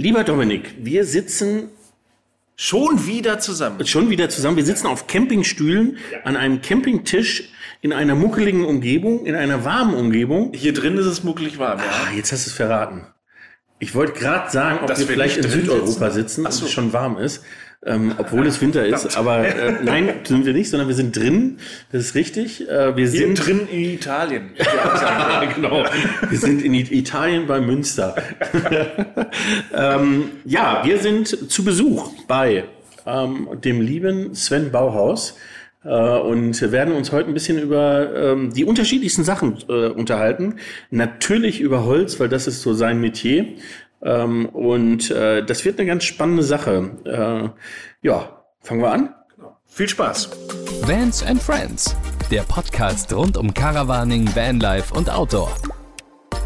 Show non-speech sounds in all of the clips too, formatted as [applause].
Lieber Dominik, wir sitzen Schon wieder zusammen. schon wieder zusammen. Wir sitzen auf Campingstühlen an einem Campingtisch in einer muckeligen Umgebung, in einer warmen Umgebung. Hier drin ist es muckelig warm, ja. Ah, jetzt hast du es verraten. Ich wollte gerade sagen, ob Dass wir wir vielleicht in Südeuropa sitzen? sitzen Ach und so. es schon warm ist. Ähm, obwohl es Winter ist, aber äh, nein, sind wir nicht, sondern wir sind drin. Das ist richtig. Äh, wir Hier sind drin in Italien. [laughs] genau. Wir sind in Italien bei Münster. [laughs] ähm, ja, wir sind zu Besuch bei ähm, dem lieben Sven Bauhaus äh, und werden uns heute ein bisschen über ähm, die unterschiedlichsten Sachen äh, unterhalten. Natürlich über Holz, weil das ist so sein Metier. Ähm, und äh, das wird eine ganz spannende Sache. Äh, ja, fangen wir an. Viel Spaß. Vans and Friends, der Podcast rund um Caravaning, Vanlife und Outdoor.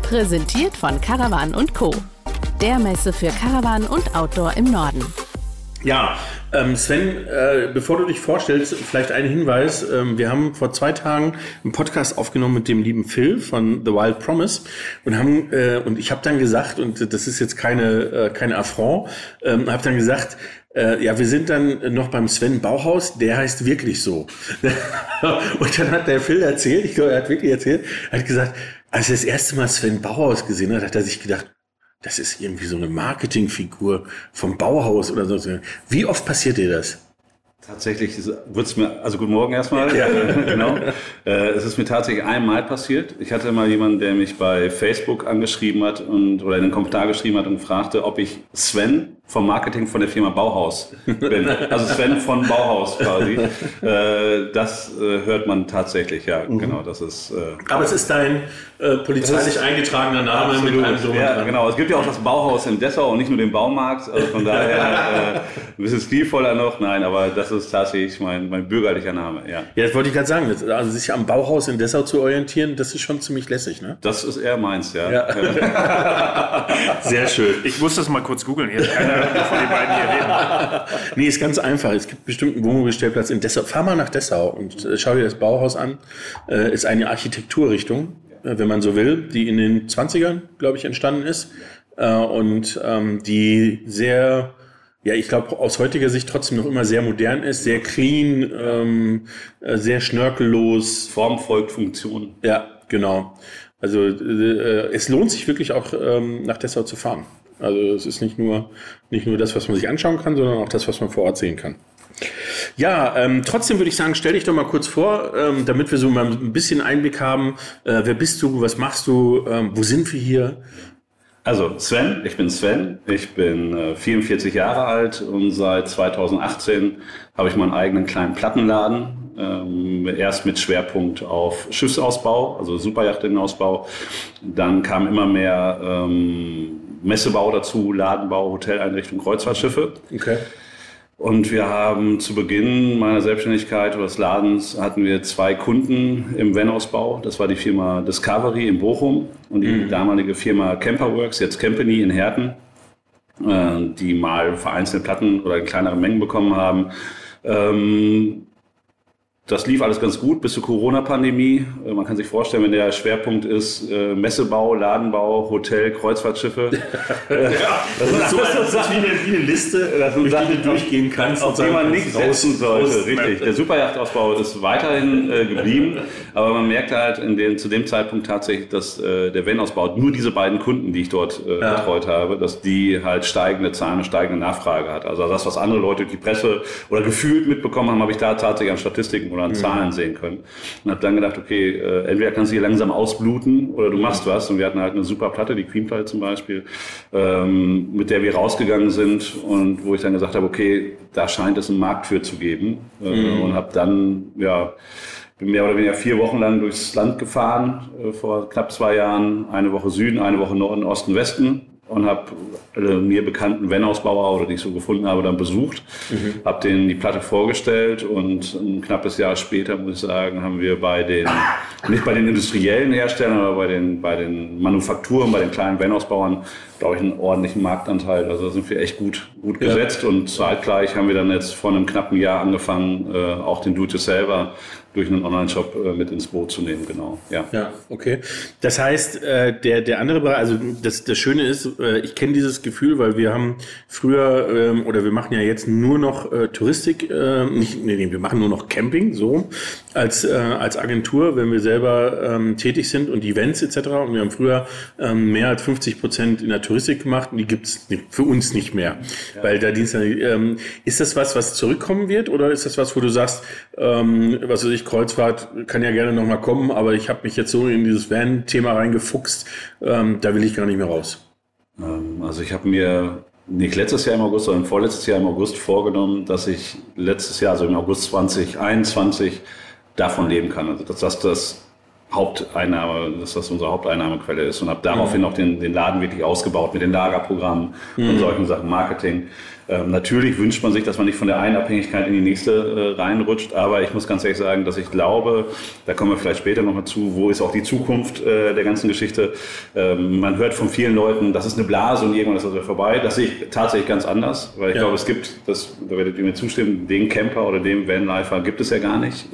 Präsentiert von Caravan und Co. Der Messe für Caravan und Outdoor im Norden. Ja, ähm, Sven, äh, bevor du dich vorstellst, vielleicht ein Hinweis. Ähm, wir haben vor zwei Tagen einen Podcast aufgenommen mit dem lieben Phil von The Wild Promise und haben äh, und ich habe dann gesagt, und das ist jetzt keine äh, keine Affront, ähm, habe dann gesagt, äh, ja, wir sind dann noch beim Sven Bauhaus, der heißt wirklich so. [laughs] und dann hat der Phil erzählt, ich glaube, er hat wirklich erzählt, er hat gesagt, als er das erste Mal Sven Bauhaus gesehen hat, hat er sich gedacht, das ist irgendwie so eine Marketingfigur vom Bauhaus oder so. Wie oft passiert dir das? Tatsächlich wird es mir, also guten Morgen erstmal. Ja. [laughs] genau. Äh, es ist mir tatsächlich einmal passiert. Ich hatte mal jemanden, der mich bei Facebook angeschrieben hat und oder in den Kommentar geschrieben hat und fragte, ob ich Sven vom Marketing von der Firma Bauhaus bin. Also Sven von Bauhaus quasi. [laughs] Äh, das äh, hört man tatsächlich, ja, genau. Das ist. Äh, Aber es ist dein äh, polizeilich eingetragener Name mit einem Drum ja, Dran. genau. Es gibt ja auch das Bauhaus in Dessau und nicht nur den Baumarkt. Also von daher [laughs] äh, ein bisschen stilvoller noch. Nein, aber das ist tatsächlich mein, mein bürgerlicher Name. Ja, Ja, das wollte ich gerade sagen. Also sich am Bauhaus in Dessau zu orientieren, das ist schon ziemlich lässig, ne? das ist eher meins. Ja. [laughs] Sehr schön. Ich muss das mal kurz googeln. Hier von den beiden hier reden. [laughs] Nee, ist ganz einfach. Es gibt bestimmt einen Wohnmobilstellplatz in Dessau. Fahr mal nach Dessau und äh, schau dir das Bauhaus an. Äh, ist eine Architekturrichtung, äh, wenn man so will, die in den 20ern, glaube ich, entstanden ist. Und ähm, die sehr, ja, ich glaube, aus heutiger Sicht trotzdem noch immer sehr modern ist, sehr clean, ähm, äh, sehr schnörkellos. Form folgt Funktion. Ja, genau. Also äh, es lohnt sich wirklich auch ähm, nach Dessau zu fahren. Also es ist nicht nur, nicht nur das, was man sich anschauen kann, sondern auch das, was man vor Ort sehen kann. Ja, ähm, trotzdem würde ich sagen, stell dich doch mal kurz vor, ähm, damit wir so mal ein bisschen Einblick haben. Äh, wer bist du? Was machst du? Ähm, wo sind wir hier? Also Sven, ich bin Sven, ich bin äh, 44 Jahre alt und seit 2018 habe ich meinen eigenen kleinen Plattenladen. Ähm, erst mit Schwerpunkt auf Schiffsausbau, also Superjachtinnenausbau. Dann kam immer mehr ähm, Messebau dazu, Ladenbau, Hoteleinrichtung, Kreuzfahrtschiffe. Okay. Und wir haben zu Beginn meiner Selbstständigkeit oder des Ladens hatten wir zwei Kunden im Van-Ausbau. Das war die Firma Discovery in Bochum und die damalige Firma Camperworks, jetzt Company in Herten, äh, die mal vereinzelte Platten oder in kleineren Mengen bekommen haben. Das lief alles ganz gut bis zur Corona-Pandemie. Äh, Man kann sich vorstellen, wenn der Schwerpunkt ist äh, Messebau, Ladenbau, Hotel, Kreuzfahrtschiffe. [laughs] [laughs] Das ist so das ist wie, eine, wie eine Liste, [laughs] durch die du durchgehen kannst. auf die man nicht setzen sollte. Richtig. Der Superyachtausbau ist weiterhin äh, geblieben, aber man merkt halt den, zu dem Zeitpunkt tatsächlich, dass äh, der Van-Ausbau, nur diese beiden Kunden, die ich dort äh, betreut habe, dass die halt steigende Zahlen und steigende Nachfrage hat. Also das, was andere Leute durch die Presse oder gefühlt mitbekommen haben, habe ich da tatsächlich an Statistiken oder an Zahlen sehen können. Und habe dann gedacht, okay, äh, entweder kannst du hier langsam ausbluten oder du machst was. Und wir hatten halt eine super Platte, die Queen-Platte zum Beispiel, ähm, mit der wir rausgegangen sind und wo ich dann gesagt habe, okay, da scheint es einen Markt für zu geben. Äh, Und habe dann, ja, bin mehr oder weniger vier Wochen lang durchs Land gefahren, äh, vor knapp zwei Jahren. Eine Woche Süden, eine Woche Norden, Osten, Westen. Und habe alle mir bekannten Van-Ausbauer oder die ich so gefunden habe, dann besucht. Habe denen die Platte vorgestellt und ein knappes Jahr später, muss ich sagen, haben wir bei den, nicht bei den industriellen Herstellern, aber bei den, bei den Manufakturen, bei den kleinen Van-Ausbauern glaube ich, einen ordentlichen Marktanteil. Also da sind wir echt gut, gut gesetzt und zeitgleich haben wir dann jetzt vor einem knappen Jahr angefangen, äh, auch den Do-it-yourselfer durch einen Online-Shop äh, mit ins Boot zu nehmen, genau. Ja, ja okay. Das heißt, äh, der, der andere Bereich, also das, das Schöne ist, äh, ich kenne dieses Gefühl, weil wir haben früher, ähm, oder wir machen ja jetzt nur noch äh, Touristik, äh, nicht, nee, nee, wir machen nur noch Camping, so, als, äh, als Agentur, wenn wir selber ähm, tätig sind und Events etc. Und wir haben früher ähm, mehr als 50 Prozent in der Touristik gemacht und die gibt's für uns nicht mehr, ja. weil da Dienst, ähm, ist das was, was zurückkommen wird oder ist das was, wo du sagst, ähm, was weiß ich, Kreuzfahrt kann ja gerne nochmal kommen, aber ich habe mich jetzt so in dieses Van-Thema reingefuchst, ähm, da will ich gar nicht mehr raus. Ähm, also ich habe mir nicht letztes Jahr im August, sondern vorletztes Jahr im August vorgenommen, dass ich letztes Jahr, also im August 2021, davon leben kann. Also dass das das Haupteinnahme, dass das unsere Haupteinnahmequelle ist und habe daraufhin mhm. auch den, den Laden wirklich ausgebaut mit den Lagerprogrammen mhm. und solchen Sachen, Marketing. Ähm, natürlich wünscht man sich, dass man nicht von der einen Abhängigkeit in die nächste äh, reinrutscht, aber ich muss ganz ehrlich sagen, dass ich glaube, da kommen wir vielleicht später nochmal zu, wo ist auch die Zukunft äh, der ganzen Geschichte. Ähm, man hört von vielen Leuten, das ist eine Blase und irgendwann ist das wieder vorbei. Das sehe ich tatsächlich ganz anders, weil ich ja. glaube, es gibt, das, da werdet ihr mir zustimmen, den Camper oder den Vanlifer gibt es ja gar nicht.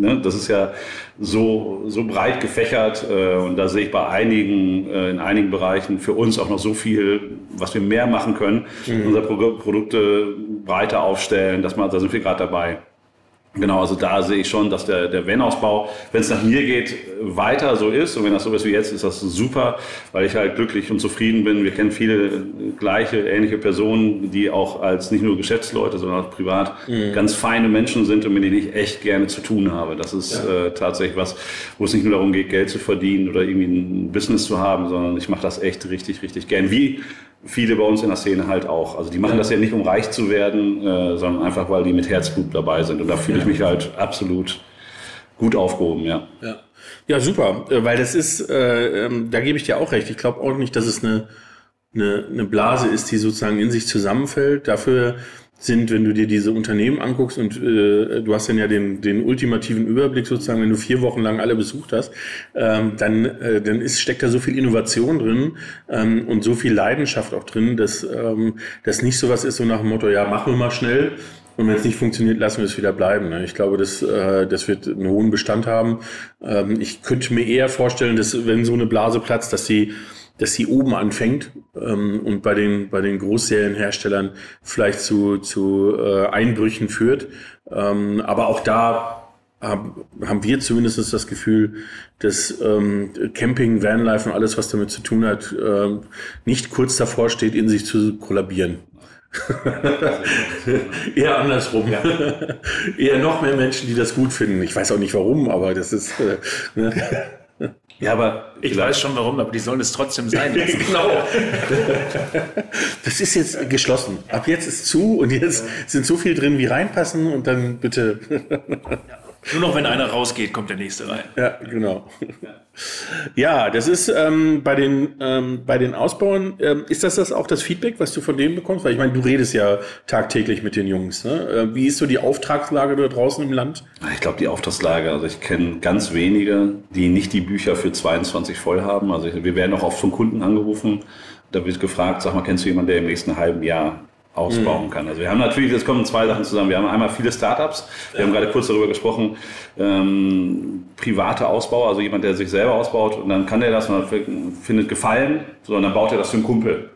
Ne? Das ist ja so, so breit gefächert äh, und da sehe ich bei einigen, äh, in einigen Bereichen für uns auch noch so viel, was wir mehr machen können, mhm. unsere Pro Produkte breiter aufstellen, dass man, da sind wir gerade dabei. Genau, also da sehe ich schon, dass der, der Van-Ausbau, wenn es nach mir geht, weiter so ist. Und wenn das so ist wie jetzt, ist das super, weil ich halt glücklich und zufrieden bin. Wir kennen viele gleiche, ähnliche Personen, die auch als nicht nur Geschäftsleute, sondern auch privat mhm. ganz feine Menschen sind und mit denen ich echt gerne zu tun habe. Das ist ja. äh, tatsächlich was, wo es nicht nur darum geht, Geld zu verdienen oder irgendwie ein Business zu haben, sondern ich mache das echt richtig, richtig gern. Wie viele bei uns in der Szene halt auch. Also die machen das ja nicht, um reich zu werden, äh, sondern einfach, weil die mit Herzblut dabei sind. Und da fühle ich mich halt absolut gut aufgehoben, ja. Ja, ja super, äh, weil das ist, äh, ähm, da gebe ich dir auch recht. Ich glaube auch nicht, dass es eine, eine, eine Blase ist, die sozusagen in sich zusammenfällt. Dafür sind, wenn du dir diese Unternehmen anguckst und äh, du hast dann ja den, den ultimativen Überblick sozusagen, wenn du vier Wochen lang alle besucht hast, ähm, dann, äh, dann ist, steckt da so viel Innovation drin ähm, und so viel Leidenschaft auch drin, dass ähm, das nicht so was ist, so nach dem Motto, ja, machen wir mal schnell, und wenn es nicht funktioniert, lassen wir es wieder bleiben. Ne? Ich glaube, das, äh, das wird einen hohen Bestand haben. Ähm, ich könnte mir eher vorstellen, dass wenn so eine Blase platzt, dass sie dass sie oben anfängt ähm, und bei den, bei den Großserienherstellern vielleicht zu, zu äh, Einbrüchen führt. Ähm, aber auch da hab, haben wir zumindest das Gefühl, dass ähm, Camping, Vanlife und alles, was damit zu tun hat, äh, nicht kurz davor steht, in sich zu kollabieren. [laughs] Eher andersrum. Ja. [laughs] Eher noch mehr Menschen, die das gut finden. Ich weiß auch nicht warum, aber das ist. Äh, ne? [laughs] [laughs] Ja, aber ich weiß schon warum, aber die sollen es trotzdem sein lassen. [laughs] genau. Das ist jetzt geschlossen. Ab jetzt ist zu und jetzt sind so viel drin, wie reinpassen und dann bitte. Nur noch, wenn einer rausgeht, kommt der nächste rein. Ja, genau. Ja, das ist ähm, bei den ähm, bei den Ausbauen ähm, ist das das auch das Feedback, was du von denen bekommst? Weil ich meine, du redest ja tagtäglich mit den Jungs. Ne? Äh, wie ist so die Auftragslage da draußen im Land? Ich glaube, die Auftragslage. Also ich kenne ganz wenige, die nicht die Bücher für 22 voll haben. Also wir werden auch oft von Kunden angerufen. Da wird gefragt, sag mal, kennst du jemanden, der im nächsten halben Jahr ausbauen mhm. kann. Also wir haben natürlich, jetzt kommen zwei Sachen zusammen. Wir haben einmal viele Startups. Wir haben gerade kurz darüber gesprochen, ähm, private Ausbau, also jemand, der sich selber ausbaut und dann kann der das und findet Gefallen, sondern dann baut er das für einen Kumpel.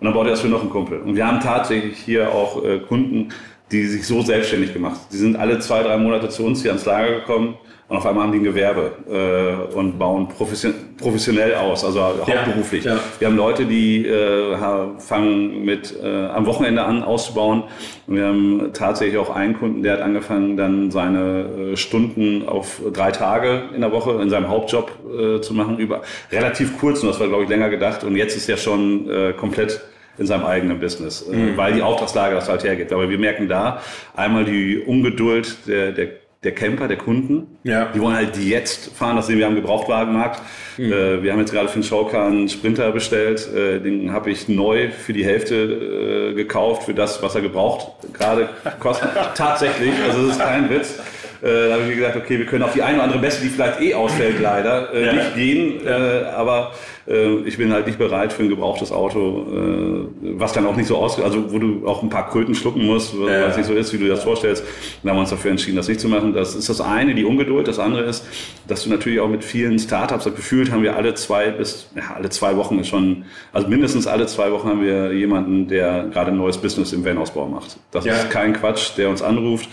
Und dann baut er das für noch einen Kumpel. Und wir haben tatsächlich hier auch äh, Kunden, die sich so selbstständig gemacht. Die sind alle zwei, drei Monate zu uns hier ans Lager gekommen und auf einmal haben die ein Gewerbe äh, und bauen profession professionell aus, also hauptberuflich. Ja, ja. Wir haben Leute, die äh, fangen mit äh, am Wochenende an auszubauen. Und wir haben tatsächlich auch einen Kunden, der hat angefangen, dann seine äh, Stunden auf drei Tage in der Woche in seinem Hauptjob äh, zu machen, über relativ kurz, und das war, glaube ich, länger gedacht. Und jetzt ist er schon äh, komplett in seinem eigenen Business, äh, mhm. weil die Auftragslage das halt hergibt. Aber wir merken da einmal die Ungeduld der, der der Camper, der Kunden. Ja. Die wollen halt jetzt fahren, das sehen wir am Gebrauchtwagenmarkt. Mhm. Äh, wir haben jetzt gerade für den Showcar einen Sprinter bestellt. Äh, den habe ich neu für die Hälfte äh, gekauft, für das, was er gebraucht gerade kostet. [laughs] Tatsächlich, also das ist kein Witz. Äh, da habe ich gesagt, okay, wir können auf die eine oder andere Messe, die vielleicht eh ausfällt, leider äh, nicht gehen. Äh, aber ich bin halt nicht bereit für ein gebrauchtes Auto, äh, was dann auch nicht so aus, also wo du auch ein paar Kröten schlucken musst, was ja. nicht so ist, wie du das vorstellst. Da haben wir uns dafür entschieden, das nicht zu machen. Das ist das eine, die Ungeduld. Das andere ist, dass du natürlich auch mit vielen Startups, gefühlt haben wir alle zwei bis, ja, alle zwei Wochen ist schon, also mindestens alle zwei Wochen haben wir jemanden, der gerade ein neues Business im Van-Ausbau macht. Das ja. ist kein Quatsch, der uns anruft.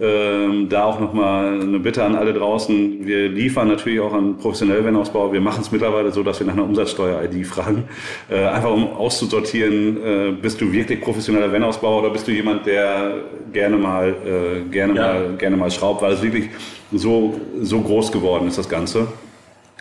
Ähm, da auch nochmal eine Bitte an alle draußen. Wir liefern natürlich auch an professionell Van-Ausbau. Wir machen es mittlerweile so, dass wir nach einer Umsatzsteuer-ID fragen. Äh, einfach um auszusortieren, äh, bist du wirklich professioneller Van-Ausbauer oder bist du jemand, der gerne mal, äh, gerne ja. mal, gerne mal schraubt, weil es wirklich so, so groß geworden ist, das Ganze.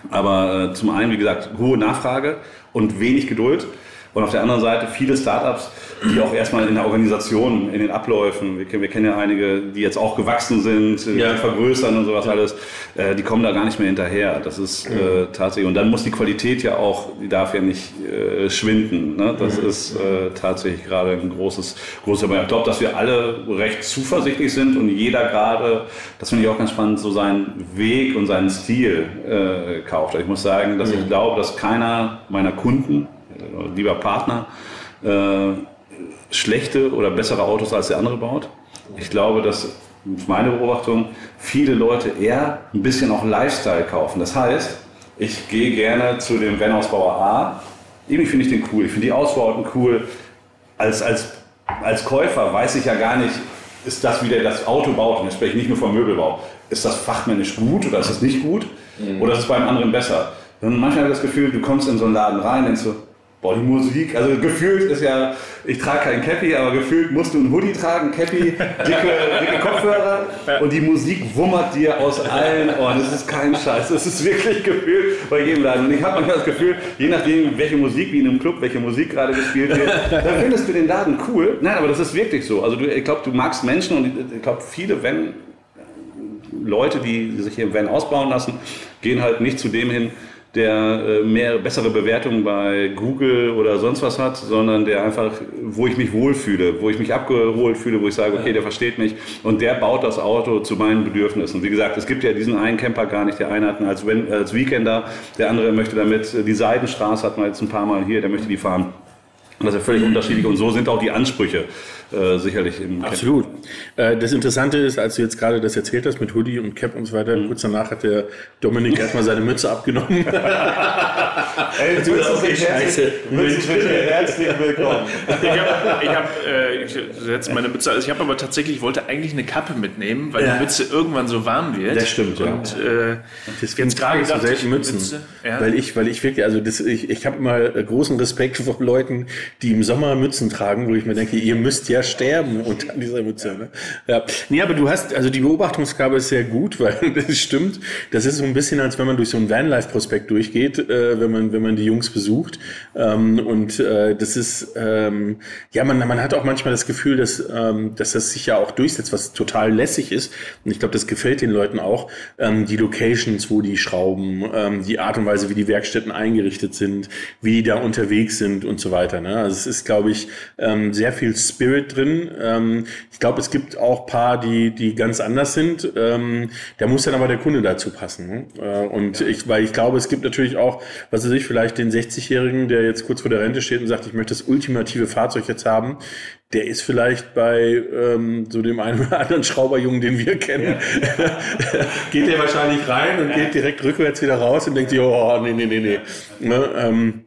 Aber äh, zum einen, wie gesagt, hohe Nachfrage und wenig Geduld. Und auf der anderen Seite viele Startups, die auch erstmal in der Organisation, in den Abläufen, wir, wir kennen ja einige, die jetzt auch gewachsen sind, äh, ja. vergrößern und sowas alles, äh, die kommen da gar nicht mehr hinterher. Das ist äh, tatsächlich, und dann muss die Qualität ja auch, die darf ja nicht äh, schwinden. Ne? Das mhm. ist äh, tatsächlich gerade ein großes, großes Aber ich glaube, dass wir alle recht zuversichtlich sind und jeder gerade, das finde ich auch ganz spannend, so seinen Weg und seinen Stil äh, kauft. Ich muss sagen, dass mhm. ich glaube, dass keiner meiner Kunden, lieber Partner, äh, schlechte oder bessere Autos als der andere baut. Ich glaube, dass meine Beobachtung viele Leute eher ein bisschen auch Lifestyle kaufen. Das heißt, ich gehe gerne zu dem Van-Ausbauer A. Irgendwie finde ich den cool. Ich finde die Ausbauten cool. Als, als, als Käufer weiß ich ja gar nicht, ist das, wie der das Auto baut, und jetzt spreche ich nicht nur vom Möbelbau, ist das fachmännisch gut oder ist das nicht gut? Mhm. Oder ist es beim anderen besser? Und manchmal habe ich das Gefühl, du kommst in so einen Laden rein, denkst du, Boah, die Musik, also gefühlt ist ja, ich trage kein Cappy, aber gefühlt musst du ein Hoodie tragen, Cappy, dicke, dicke Kopfhörer und die Musik wummert dir aus allen Ohren. Das ist kein Scheiß, das ist wirklich gefühlt bei jedem Laden. Und ich habe manchmal das Gefühl, je nachdem, welche Musik, wie in einem Club, welche Musik gerade gespielt wird, dann findest du den Laden cool. Nein, aber das ist wirklich so. Also du, ich glaube, du magst Menschen und ich glaube, viele, wenn Leute, die sich hier im Van ausbauen lassen, gehen halt nicht zu dem hin, der äh, mehr bessere Bewertungen bei Google oder sonst was hat, sondern der einfach, wo ich mich wohlfühle, wo ich mich abgeholt fühle, wo ich sage, okay, der versteht mich. Und der baut das Auto zu meinen Bedürfnissen. Wie gesagt, es gibt ja diesen einen Camper gar nicht, der eine hat ihn als, als Weekender, der andere möchte damit, die Seidenstraße hat man jetzt ein paar Mal hier, der möchte die fahren. Und das ist ja völlig unterschiedlich. Und so sind auch die Ansprüche äh, sicherlich im Absolut. Äh, das Interessante ist, als du jetzt gerade das erzählt hast mit Hoodie und Cap und so weiter, mhm. kurz danach hat der Dominik erstmal seine Mütze abgenommen. [laughs] Ey, du bist okay, scheiße. Herzlich willkommen. Ich habe, ich, hab, äh, ich setze meine Mütze, also ich habe aber tatsächlich, ich wollte eigentlich eine Kappe mitnehmen, weil ja. die Mütze irgendwann so warm wird. Das stimmt, ja. Und äh, das jetzt gerade so selten Mützen, Mütze, ja. weil ich, weil ich wirklich, also das, ich, ich habe immer großen Respekt [laughs] vor Leuten, die im Sommer Mützen tragen, wo ich mir denke, ihr müsst ja sterben unter dieser Mütze. Ne? Ja. Nee, aber du hast, also die Beobachtungsgabe ist sehr gut, [laughs] weil das stimmt. Das ist so ein bisschen, als wenn man durch so ein Vanlife-Prospekt durchgeht, äh, wenn man, wenn man die Jungs besucht. Ähm, und äh, das ist, ähm, ja, man, man hat auch manchmal das Gefühl, dass, ähm, dass das sich ja auch durchsetzt, was total lässig ist. Und ich glaube, das gefällt den Leuten auch. Ähm, die Locations, wo die schrauben, ähm, die Art und Weise, wie die Werkstätten eingerichtet sind, wie die da unterwegs sind und so weiter. Ne? Also es ist, glaube ich, ähm, sehr viel Spirit drin. Ähm, ich glaube, es gibt auch paar, die, die ganz anders sind. Ähm, da muss dann aber der Kunde dazu passen. Ne? Äh, und ja. ich, weil ich glaube, es gibt natürlich auch, was weiß ich, vielleicht den 60-Jährigen, der jetzt kurz vor der Rente steht und sagt, ich möchte das ultimative Fahrzeug jetzt haben. Der ist vielleicht bei ähm, so dem einen oder anderen Schrauberjungen, den wir kennen, ja. [laughs] geht der wahrscheinlich rein und ja. geht direkt rückwärts wieder raus und denkt sich, oh, nee, nee, nee, nee. Ne, ähm,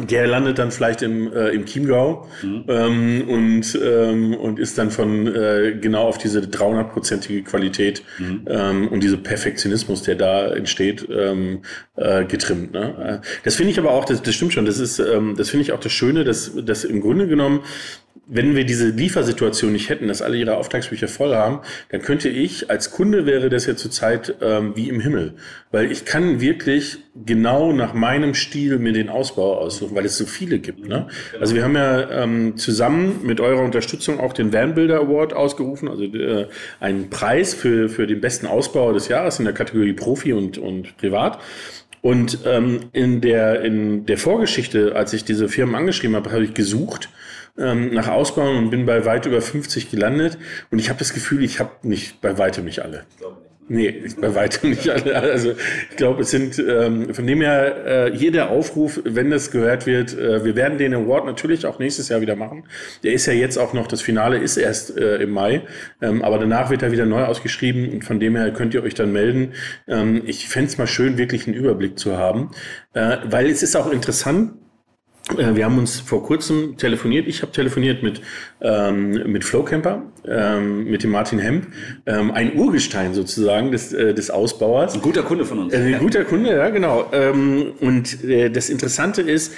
der landet dann vielleicht im, äh, im Chiemgau mhm. ähm, und, ähm, und ist dann von äh, genau auf diese 300-prozentige Qualität mhm. ähm, und diese Perfektionismus, der da entsteht, ähm, äh, getrimmt. Ne? Äh, das finde ich aber auch, das, das stimmt schon, das ist, ähm, das finde ich auch das Schöne, dass, dass im Grunde genommen wenn wir diese Liefersituation nicht hätten, dass alle ihre Auftragsbücher voll haben, dann könnte ich, als Kunde wäre das ja zurzeit ähm, wie im Himmel. Weil ich kann wirklich genau nach meinem Stil mir den Ausbau aussuchen, weil es so viele gibt. Ne? Also wir haben ja ähm, zusammen mit eurer Unterstützung auch den Van Builder Award ausgerufen, also äh, einen Preis für, für den besten Ausbau des Jahres in der Kategorie Profi und, und Privat. Und ähm, in, der, in der Vorgeschichte, als ich diese Firmen angeschrieben habe, habe ich gesucht ähm, nach Ausbauen und bin bei weit über 50 gelandet. Und ich habe das Gefühl, ich habe nicht bei weitem nicht alle. Ich glaube nicht. Nee, bei weitem nicht alle. Also ich glaube, es sind ähm, von dem her äh, hier der Aufruf, wenn das gehört wird, äh, wir werden den Award natürlich auch nächstes Jahr wieder machen. Der ist ja jetzt auch noch, das Finale ist erst äh, im Mai, ähm, aber danach wird er wieder neu ausgeschrieben und von dem her könnt ihr euch dann melden. Ähm, ich fände es mal schön, wirklich einen Überblick zu haben, äh, weil es ist auch interessant, wir haben uns vor kurzem telefoniert. Ich habe telefoniert mit, ähm, mit Flowcamper, ähm, mit dem Martin Hemp, ähm, ein Urgestein sozusagen des, äh, des Ausbauers. Ein guter Kunde von uns. Äh, ein guter Kunde, ja, genau. Ähm, und äh, das Interessante ist,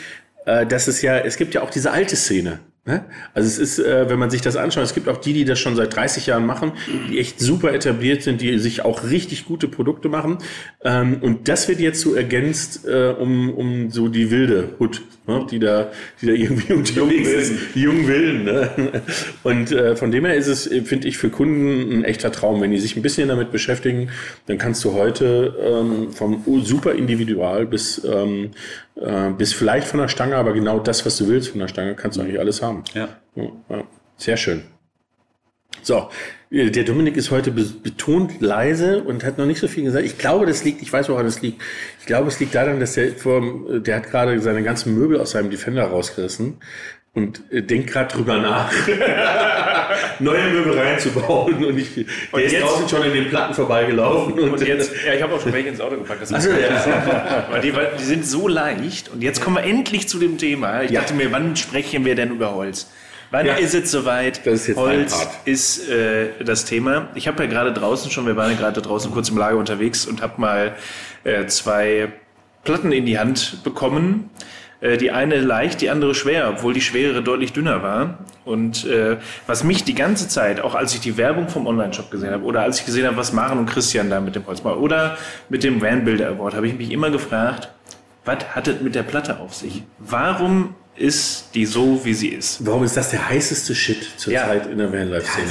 äh, dass es ja, es gibt ja auch diese alte Szene. Ne? Also es ist, äh, wenn man sich das anschaut, es gibt auch die, die das schon seit 30 Jahren machen, die echt super etabliert sind, die sich auch richtig gute Produkte machen. Ähm, und das wird jetzt so ergänzt äh, um, um so die wilde Hut, ne? die, da, die da irgendwie [laughs] unterwegs ist. Die jungen Wilden. Ne? Und äh, von dem her ist es, finde ich, für Kunden ein echter Traum. Wenn die sich ein bisschen damit beschäftigen, dann kannst du heute ähm, vom super individual bis, ähm, äh, bis vielleicht von der Stange, aber genau das, was du willst von der Stange, kannst du eigentlich alles haben. Ja. ja. Sehr schön. So, der Dominik ist heute betont leise und hat noch nicht so viel gesagt. Ich glaube, das liegt, ich weiß, woran das liegt. Ich glaube, es liegt daran, dass der vor, der hat gerade seine ganzen Möbel aus seinem Defender rausgerissen und äh, denkt gerade drüber nach, [laughs] neue Möbel reinzubauen. Und ich, der und ist draußen schon in den Platten vorbeigelaufen. Und, und jetzt, [laughs] ja, ich habe auch schon welche ins Auto gepackt. Das also, ja. [laughs] weil die, weil die sind so leicht. Und jetzt kommen wir endlich zu dem Thema. Ich ja. dachte mir, wann sprechen wir denn über Holz? Wann ja. ist es soweit? Das ist Holz ist äh, das Thema. Ich habe ja gerade draußen schon, wir waren ja gerade draußen kurz im Lager unterwegs und habe mal äh, zwei Platten in die Hand bekommen. Äh, die eine leicht, die andere schwer, obwohl die schwerere deutlich dünner war. Und äh, was mich die ganze Zeit, auch als ich die Werbung vom Online-Shop gesehen habe oder als ich gesehen habe, was Maren und Christian da mit dem Holz machen oder mit dem Van Builder Award, habe ich mich immer gefragt, was hat es mit der Platte auf sich? Warum ist die so, wie sie ist. Warum ist das der heißeste Shit zurzeit ja. in der Vanlife-Szene?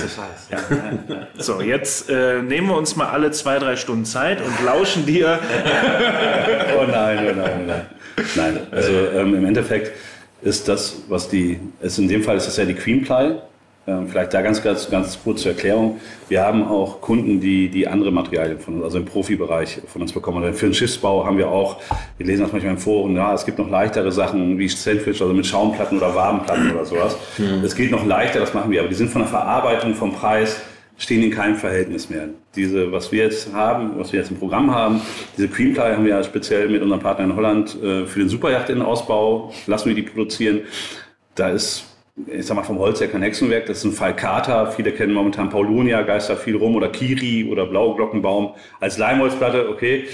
Ja, ja, [laughs] so, jetzt äh, nehmen wir uns mal alle zwei, drei Stunden Zeit und lauschen dir. [laughs] oh nein, oh nein, oh nein. Nein, also ähm, im Endeffekt ist das, was die, ist in dem Fall ist das ja die Queen Ply, ähm, vielleicht da ganz, ganz, ganz kurz zur Erklärung. Wir haben auch Kunden, die, die andere Materialien von uns, also im Profibereich von uns bekommen. Und für den Schiffsbau haben wir auch, wir lesen das manchmal im Forum, ja, es gibt noch leichtere Sachen wie Sandwich, also mit Schaumplatten oder Wabenplatten oder sowas. Mhm. Es geht noch leichter, das machen wir, aber die sind von der Verarbeitung, vom Preis, stehen in keinem Verhältnis mehr. Diese, was wir jetzt haben, was wir jetzt im Programm haben, diese Cream Ply haben wir ja speziell mit unserem Partner in Holland äh, für den Superjacht-Innenausbau, lassen wir die produzieren. Da ist ich sag mal vom Holz her kein Hexenwerk, das ist ein Falcata. Viele kennen momentan Paulonia, geistert viel rum oder Kiri oder Blaue Glockenbaum als Leimholzplatte, okay.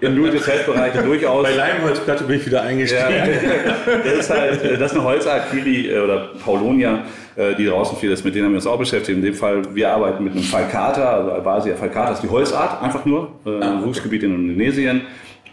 Im Do-it-yourself-Bereich durchaus. Bei Leimholzplatte bin ich wieder eingestiegen. Ja, [laughs] das ist halt, das ist eine Holzart, Kiri äh, oder Paulonia, äh, die draußen viel ist. Mit denen haben wir uns auch beschäftigt. In dem Fall, wir arbeiten mit einem Falcata, also Albasia Falcata ist die Holzart, einfach nur, äh, ah. Wuchsgebiet in Indonesien.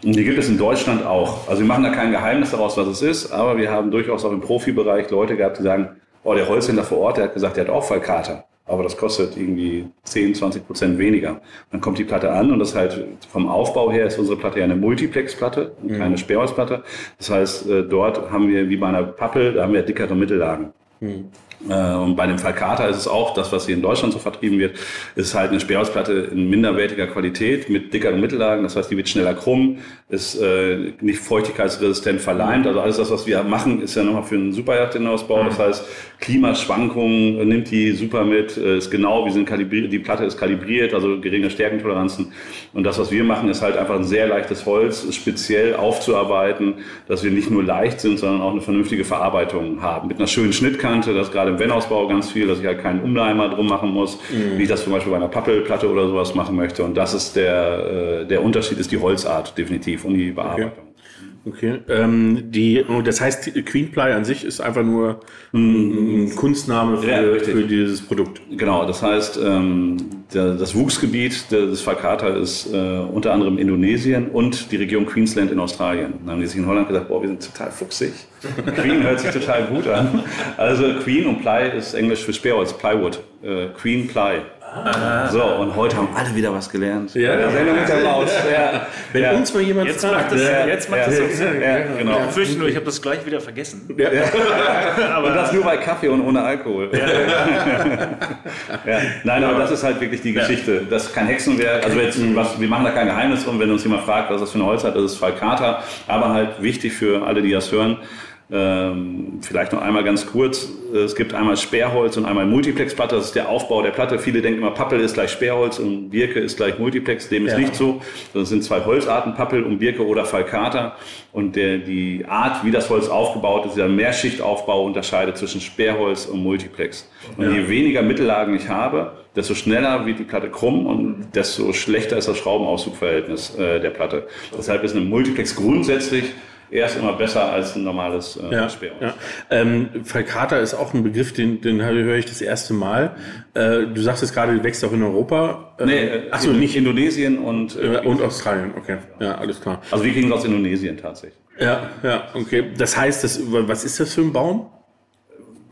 Und die gibt es in Deutschland auch. Also wir machen da kein Geheimnis daraus, was es ist, aber wir haben durchaus auch im Profibereich Leute gehabt, die sagen, oh, der Holzhändler vor Ort, der hat gesagt, der hat auch Fallkater. Aber das kostet irgendwie 10, 20 Prozent weniger. Dann kommt die Platte an und das halt vom Aufbau her ist unsere Platte ja eine Multiplex-Platte und mhm. keine Sperrholzplatte. Das heißt, äh, dort haben wir wie bei einer Pappel, da haben wir dickere Mittellagen. Mhm. Äh, und bei dem Falcata ist es auch, das, was hier in Deutschland so vertrieben wird, ist halt eine Sperrholzplatte in minderwertiger Qualität mit dickeren Mittellagen. Das heißt, die wird schneller krumm, ist äh, nicht feuchtigkeitsresistent verleimt. Also alles das, was wir machen, ist ja nochmal für einen Superjachtinnenausbau. Das heißt, Klimaschwankungen nimmt die super mit, äh, ist genau, wir sind kalibriert, die Platte ist kalibriert, also geringe Stärkentoleranzen. Und das, was wir machen, ist halt einfach ein sehr leichtes Holz, speziell aufzuarbeiten, dass wir nicht nur leicht sind, sondern auch eine vernünftige Verarbeitung haben. Mit einer schönen Schnittkante, das gerade im Wenn-Ausbau ganz viel, dass ich halt keinen Umleimer drum machen muss, mhm. wie ich das zum Beispiel bei einer Pappelplatte oder sowas machen möchte. Und das ist der, äh, der Unterschied, ist die Holzart definitiv und die Bearbeitung. Okay. Okay. Ähm, die, das heißt, Queen Ply an sich ist einfach nur ein, ein Kunstname für, ja, für, dieses Produkt. Genau, das heißt, ähm, der, das Wuchsgebiet des Falcata ist äh, unter anderem Indonesien und die Region Queensland in Australien. Dann haben die sich in Holland gesagt, boah, wir sind total fuchsig. Queen hört sich total gut an. Also Queen und Ply ist Englisch für Sperrholz, Plywood. Äh, Queen Ply. Ah. So, und heute haben alle wieder was gelernt. Ja, ja. Sendung mit der Maus. Ja. Wenn ja. uns mal jemand Jetzt fragt, macht das, Ja. jetzt macht Ja. das auch Sinn. Ja, genau. Ich fürchte nur, ich habe das gleich wieder vergessen. Aber [laughs] das nur bei Kaffee und ohne Alkohol. Ja. [laughs] Nein, aber das ist halt wirklich die Geschichte. Das ist kein Hexenwerk. Also jetzt, was, wir machen da kein Geheimnis drum, wenn uns jemand fragt, was das für ein Holz hat, das ist Falcata. Aber halt wichtig für alle, die das hören. Ähm, vielleicht noch einmal ganz kurz. Es gibt einmal Sperrholz und einmal Multiplexplatte. Das ist der Aufbau der Platte. Viele denken immer, Pappel ist gleich Sperrholz und Birke ist gleich Multiplex. Dem ist Ja. nicht so. Das sind zwei Holzarten, Pappel und Birke oder Falcata. Und der, die Art, wie das Holz aufgebaut ist, der Mehrschichtaufbau unterscheidet zwischen Sperrholz und Multiplex. Und je weniger Mittellagen ich habe, desto schneller wird die Platte krumm und desto schlechter ist das Schraubenausdruckverhältnis äh, der Platte. Deshalb ist eine Multiplex grundsätzlich erst immer besser als ein normales äh, Ja, ja. Ähm, Falcata ist auch ein Begriff, den, den höre ich das erste Mal. Äh, du sagst jetzt gerade, du wächst auch in Europa. Äh, Nee, äh, Achso, in- nicht. Indonesien und, Äh, und Australien, okay. Ja, alles klar. also wir kriegen es aus Indonesien tatsächlich. Ja, ja, okay. Das heißt, das, was ist das für ein Baum?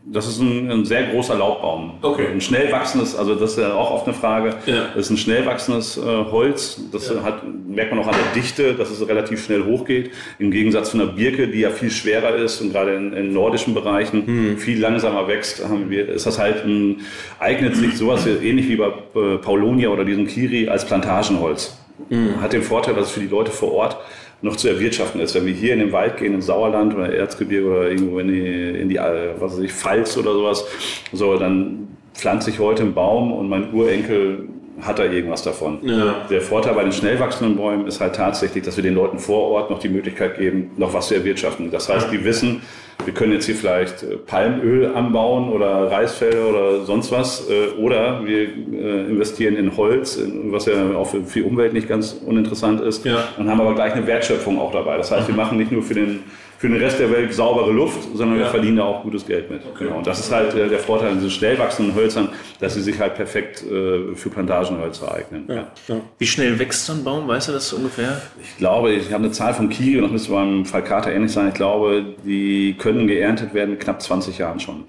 Das ist ein, ein sehr großer Laubbaum. Okay. Ein schnell wachsendes, also das ist ja auch oft eine Frage. Ja. Das ist ein schnell wachsendes äh, Holz. Das hat, merkt man auch an der Dichte, dass es relativ schnell hochgeht. Im Gegensatz zu einer Birke, die ja viel schwerer ist und gerade in, in nordischen Bereichen Hm. viel langsamer wächst, haben wir, ist das halt ein, eignet sich sowas ähnlich wie bei äh, Paulonia oder diesem Kiri als Plantagenholz. Hm. Hat den Vorteil, dass es für die Leute vor Ort noch zu erwirtschaften ist. Wenn wir hier in den Wald gehen, im Sauerland oder Erzgebirge oder irgendwo in die, in die was weiß ich, Pfalz oder sowas, so, dann pflanze ich heute einen Baum und mein Urenkel hat da irgendwas davon. Ja. Der Vorteil bei den schnell wachsenden Bäumen ist halt tatsächlich, dass wir den Leuten vor Ort noch die Möglichkeit geben, noch was zu erwirtschaften. Das heißt, die wissen, wir können jetzt hier vielleicht äh, Palmöl anbauen oder Reisfelder oder sonst was. äh, Oder wir äh, investieren in Holz, was ja auch für für die Umwelt nicht ganz uninteressant ist. Ja. Und haben aber gleich eine Wertschöpfung auch dabei. Das heißt, wir machen nicht nur für den, für den Rest der Welt saubere Luft, sondern wir Ja. verdienen da auch gutes Geld mit. Genau. Und das ist halt äh, der Vorteil an diesen schnell wachsenden Hölzern, dass sie sich halt perfekt äh, für Plantagenhölzer eignen. Ja. Ja. Wie schnell wächst so ein Baum? Weißt du das ungefähr? Ich glaube, ich habe eine Zahl vom Kiri und das müsste beim Falcata ähnlich sein. Ich glaube, die können geerntet werden mit knapp 20 Jahren schon.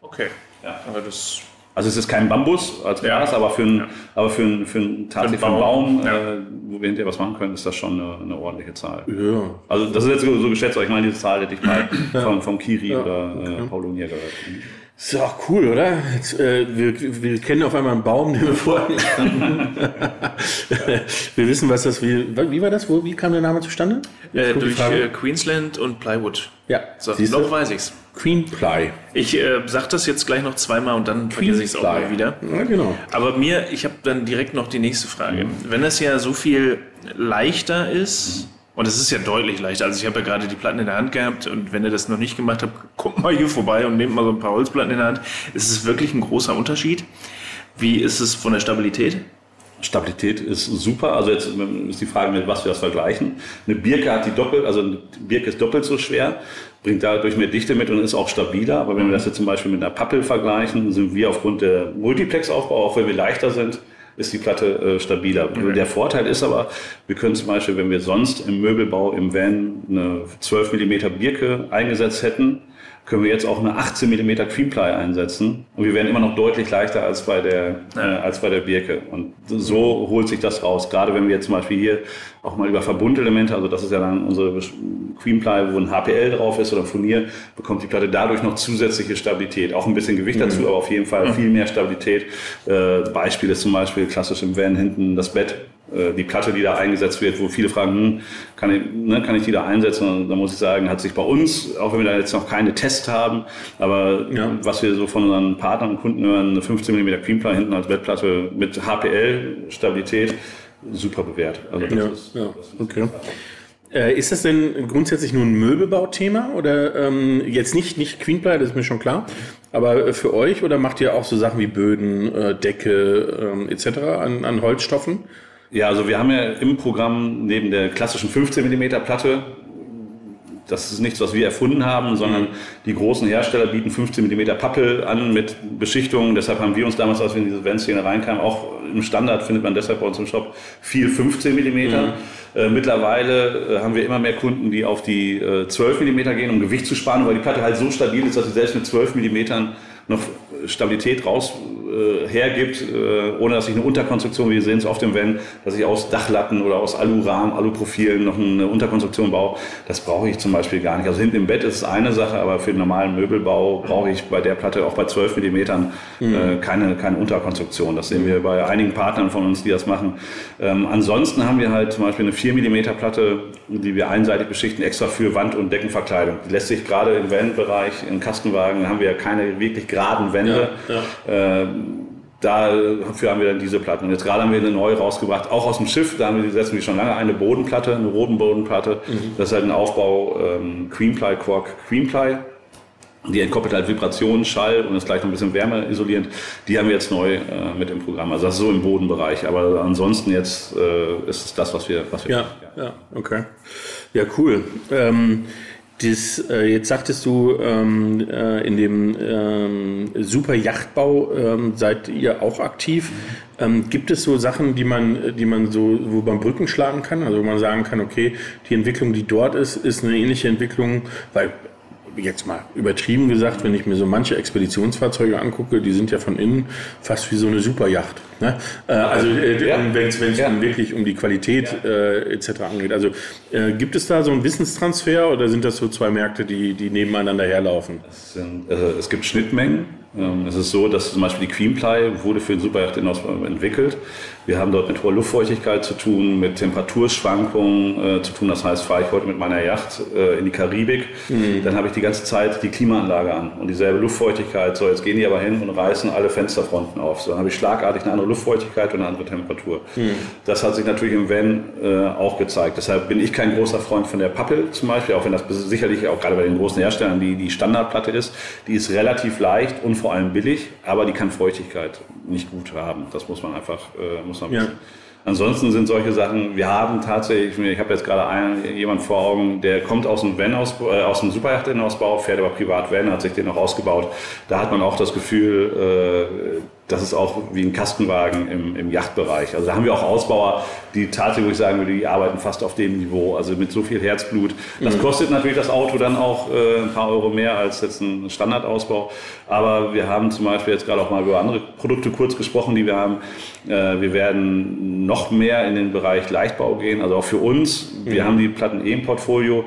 Okay. Ja. Aber das. Also es ist kein Bambus als Ja. Gras, aber für einen, Ja. aber für einen, für einen tatsächlich für einen Baum. Baum, Ja. äh, wo wir hinterher was machen können, ist das schon eine, eine ordentliche Zahl. Ja. Also das ist jetzt so, geschätzt, aber ich meine, diese Zahl hätte ich mal [clears throat] vom, vom Kiri oder äh, Paulonia gehört. Ist auch cool, oder? Jetzt, äh, wir, wir kennen auf einmal einen Baum, den wir vorher nicht kannten. [laughs] wir wissen, was das, wie, wie war das? Wo, wie kam der Name zustande? Äh, durch äh, Queensland und Plywood. ja, So, siehst du? noch weiß ich's. Queen Ply. Ich äh, sag das jetzt gleich noch zweimal und dann vergesse ich es auch mal wieder. Ja, genau. Aber mir, ich habe dann direkt noch die nächste Frage. Wenn das ja so viel leichter ist, und es ist ja deutlich leichter, also ich habe ja gerade die Platten in der Hand gehabt und wenn ihr das noch nicht gemacht habt, kommt mal hier vorbei und nehmt mal so ein paar Holzplatten in der Hand. Es ist wirklich ein großer Unterschied. Wie ist es von der Stabilität? Stabilität ist super. Also jetzt ist die Frage, mit was wir das vergleichen. Eine Birke hat die doppelt, also eine Birke ist doppelt so schwer, bringt dadurch mehr Dichte mit und ist auch stabiler. Aber wenn wir das jetzt zum Beispiel mit einer Pappel vergleichen, sind wir aufgrund der Multiplex-Aufbau, auch wenn wir leichter sind, ist die Platte äh, stabiler. Der Vorteil ist aber, wir können zum Beispiel, wenn wir sonst im Möbelbau im Van eine 12 mm Birke eingesetzt hätten, können wir jetzt auch eine 18 mm Creamply einsetzen und wir werden immer noch deutlich leichter als bei der, äh, als bei der Birke. Und so holt sich das raus. Gerade wenn wir jetzt zum Beispiel hier auch mal über Verbundelemente, also das ist ja dann unsere Creamply, wo ein HPL drauf ist oder ein Furnier, bekommt die Platte dadurch noch zusätzliche Stabilität. Auch ein bisschen Gewicht dazu, aber auf jeden Fall viel mehr Stabilität. Äh, Beispiel ist zum Beispiel klassisch im Van hinten das Bett die Platte, die da eingesetzt wird, wo viele fragen, hm, kann, ich, ne, kann ich die da einsetzen? Und da muss ich sagen, hat sich bei uns, auch wenn wir da jetzt noch keine Tests haben, aber Ja. was wir so von unseren Partnern und Kunden hören, eine 15 mm Creamply hinten als Bettplatte mit HPL-Stabilität, super bewährt. Also das Ja, ist, ja, okay. Äh, ist das denn grundsätzlich nur ein Möbelbauthema oder ähm, jetzt nicht, nicht Queenply, das ist mir schon klar, aber äh, für euch oder macht ihr auch so Sachen wie Böden, äh, Decke ähm, etc. An, an Holzstoffen? Ja, also wir haben ja im Programm neben der klassischen 15 mm Platte, das ist nichts, was wir erfunden haben, sondern die großen Hersteller bieten 15 mm Pappel an mit Beschichtungen. Deshalb haben wir uns damals, als wir in diese Van-Szene reinkamen, auch im Standard findet man deshalb bei uns im Shop viel 15 mm. Äh, mittlerweile äh, haben wir immer mehr Kunden, die auf die äh, 12 mm gehen, um Gewicht zu sparen, weil die Platte halt so stabil ist, dass sie selbst mit 12 mm noch Stabilität raus äh, hergibt, äh, ohne dass ich eine Unterkonstruktion, wie wir sehen es auf dem Van, dass ich aus Dachlatten oder aus Alurahmen, Aluprofilen noch eine Unterkonstruktion baue, das brauche ich zum Beispiel gar nicht. Also hinten im Bett ist es eine Sache, aber für den normalen Möbelbau brauche ich bei der Platte auch bei 12 Millimetern mhm. äh, keine, keine Unterkonstruktion. Das sehen wir bei einigen Partnern von uns, die das machen. Ähm, ansonsten haben wir halt zum Beispiel eine 4 Millimeter Platte, die wir einseitig beschichten, extra für Wand- und Deckenverkleidung. Die lässt sich gerade im Van-Bereich, in Kastenwagen, haben wir keine wirklich geraden Wände. Ja, ja. Ähm, dafür haben wir dann diese Platten. Und jetzt gerade haben wir eine neue rausgebracht, auch aus dem Schiff. Da haben wir, setzen wir schon lange eine Bodenplatte, eine roten Bodenplatte. Mhm. Das ist halt ein Aufbau ähm, Creamply Quark Creamply. Die entkoppelt halt Vibration, Schall und ist gleich noch ein bisschen wärmeisolierend. Die haben wir jetzt neu äh, mit im Programm. Also das ist so im Bodenbereich. Aber ansonsten jetzt äh, ist es das, was wir, was wir ja, ja, ja, okay. Ja, cool. Ähm, das, äh, jetzt sagtest du, ähm, äh, in dem ähm, Super Yachtbau ähm, seid ihr auch aktiv. Mhm. gibt es so Sachen, die man, die man so, wo man Brücken schlagen kann? Also wo man sagen kann, okay, die Entwicklung, die dort ist, ist eine ähnliche Entwicklung, weil jetzt mal übertrieben gesagt, wenn ich mir so manche Expeditionsfahrzeuge angucke, die sind ja von innen fast wie so eine Superjacht. Ne? Äh, also äh, ja. wenn es ja. wirklich um die Qualität äh, etc. angeht. Also äh, gibt es da so einen Wissenstransfer oder sind das so zwei Märkte, die, die nebeneinander herlaufen? Es, sind, also es gibt Schnittmengen. Ähm, es ist so, dass zum Beispiel die Queenply wurde für den Superjacht entwickelt. Wir haben dort mit hoher Luftfeuchtigkeit zu tun, mit Temperaturschwankungen äh, zu tun. Das heißt, fahre ich heute mit meiner Yacht äh, in die Karibik, mhm. dann habe ich die ganze Zeit die Klimaanlage an und dieselbe Luftfeuchtigkeit. So, jetzt gehen die aber hin und reißen alle Fensterfronten auf. So, dann habe ich schlagartig eine andere Luftfeuchtigkeit und eine andere Temperatur. Mhm. Das hat sich natürlich im Van äh, auch gezeigt. Deshalb bin ich kein großer Freund von der Pappel zum Beispiel, auch wenn das sicherlich auch gerade bei den großen Herstellern die, die Standardplatte ist. Die ist relativ leicht und vor allem billig, aber die kann Feuchtigkeit nicht gut haben. Das muss man einfach äh, muss man ja. Ansonsten sind solche Sachen, wir haben tatsächlich, ich habe jetzt gerade einen, jemand vor Augen, der kommt aus dem Van aus, äh, aus dem Superyachtinnenausbau, fährt aber privat Van, hat sich den noch ausgebaut. Da hat man auch das Gefühl, äh, das ist auch wie ein Kastenwagen im, im Yachtbereich. Also da haben wir auch Ausbauer, die tatsächlich, wo ich sagen würde, die arbeiten fast auf dem Niveau, also mit so viel Herzblut. Das mhm. kostet natürlich das Auto dann auch äh, ein paar Euro mehr als jetzt ein Standardausbau. Aber wir haben zum Beispiel jetzt gerade auch mal über andere Produkte kurz gesprochen, die wir haben. Äh, wir werden noch mehr in den Bereich Leichtbau gehen, also auch für uns. Wir mhm. haben die Platten eh im Portfolio.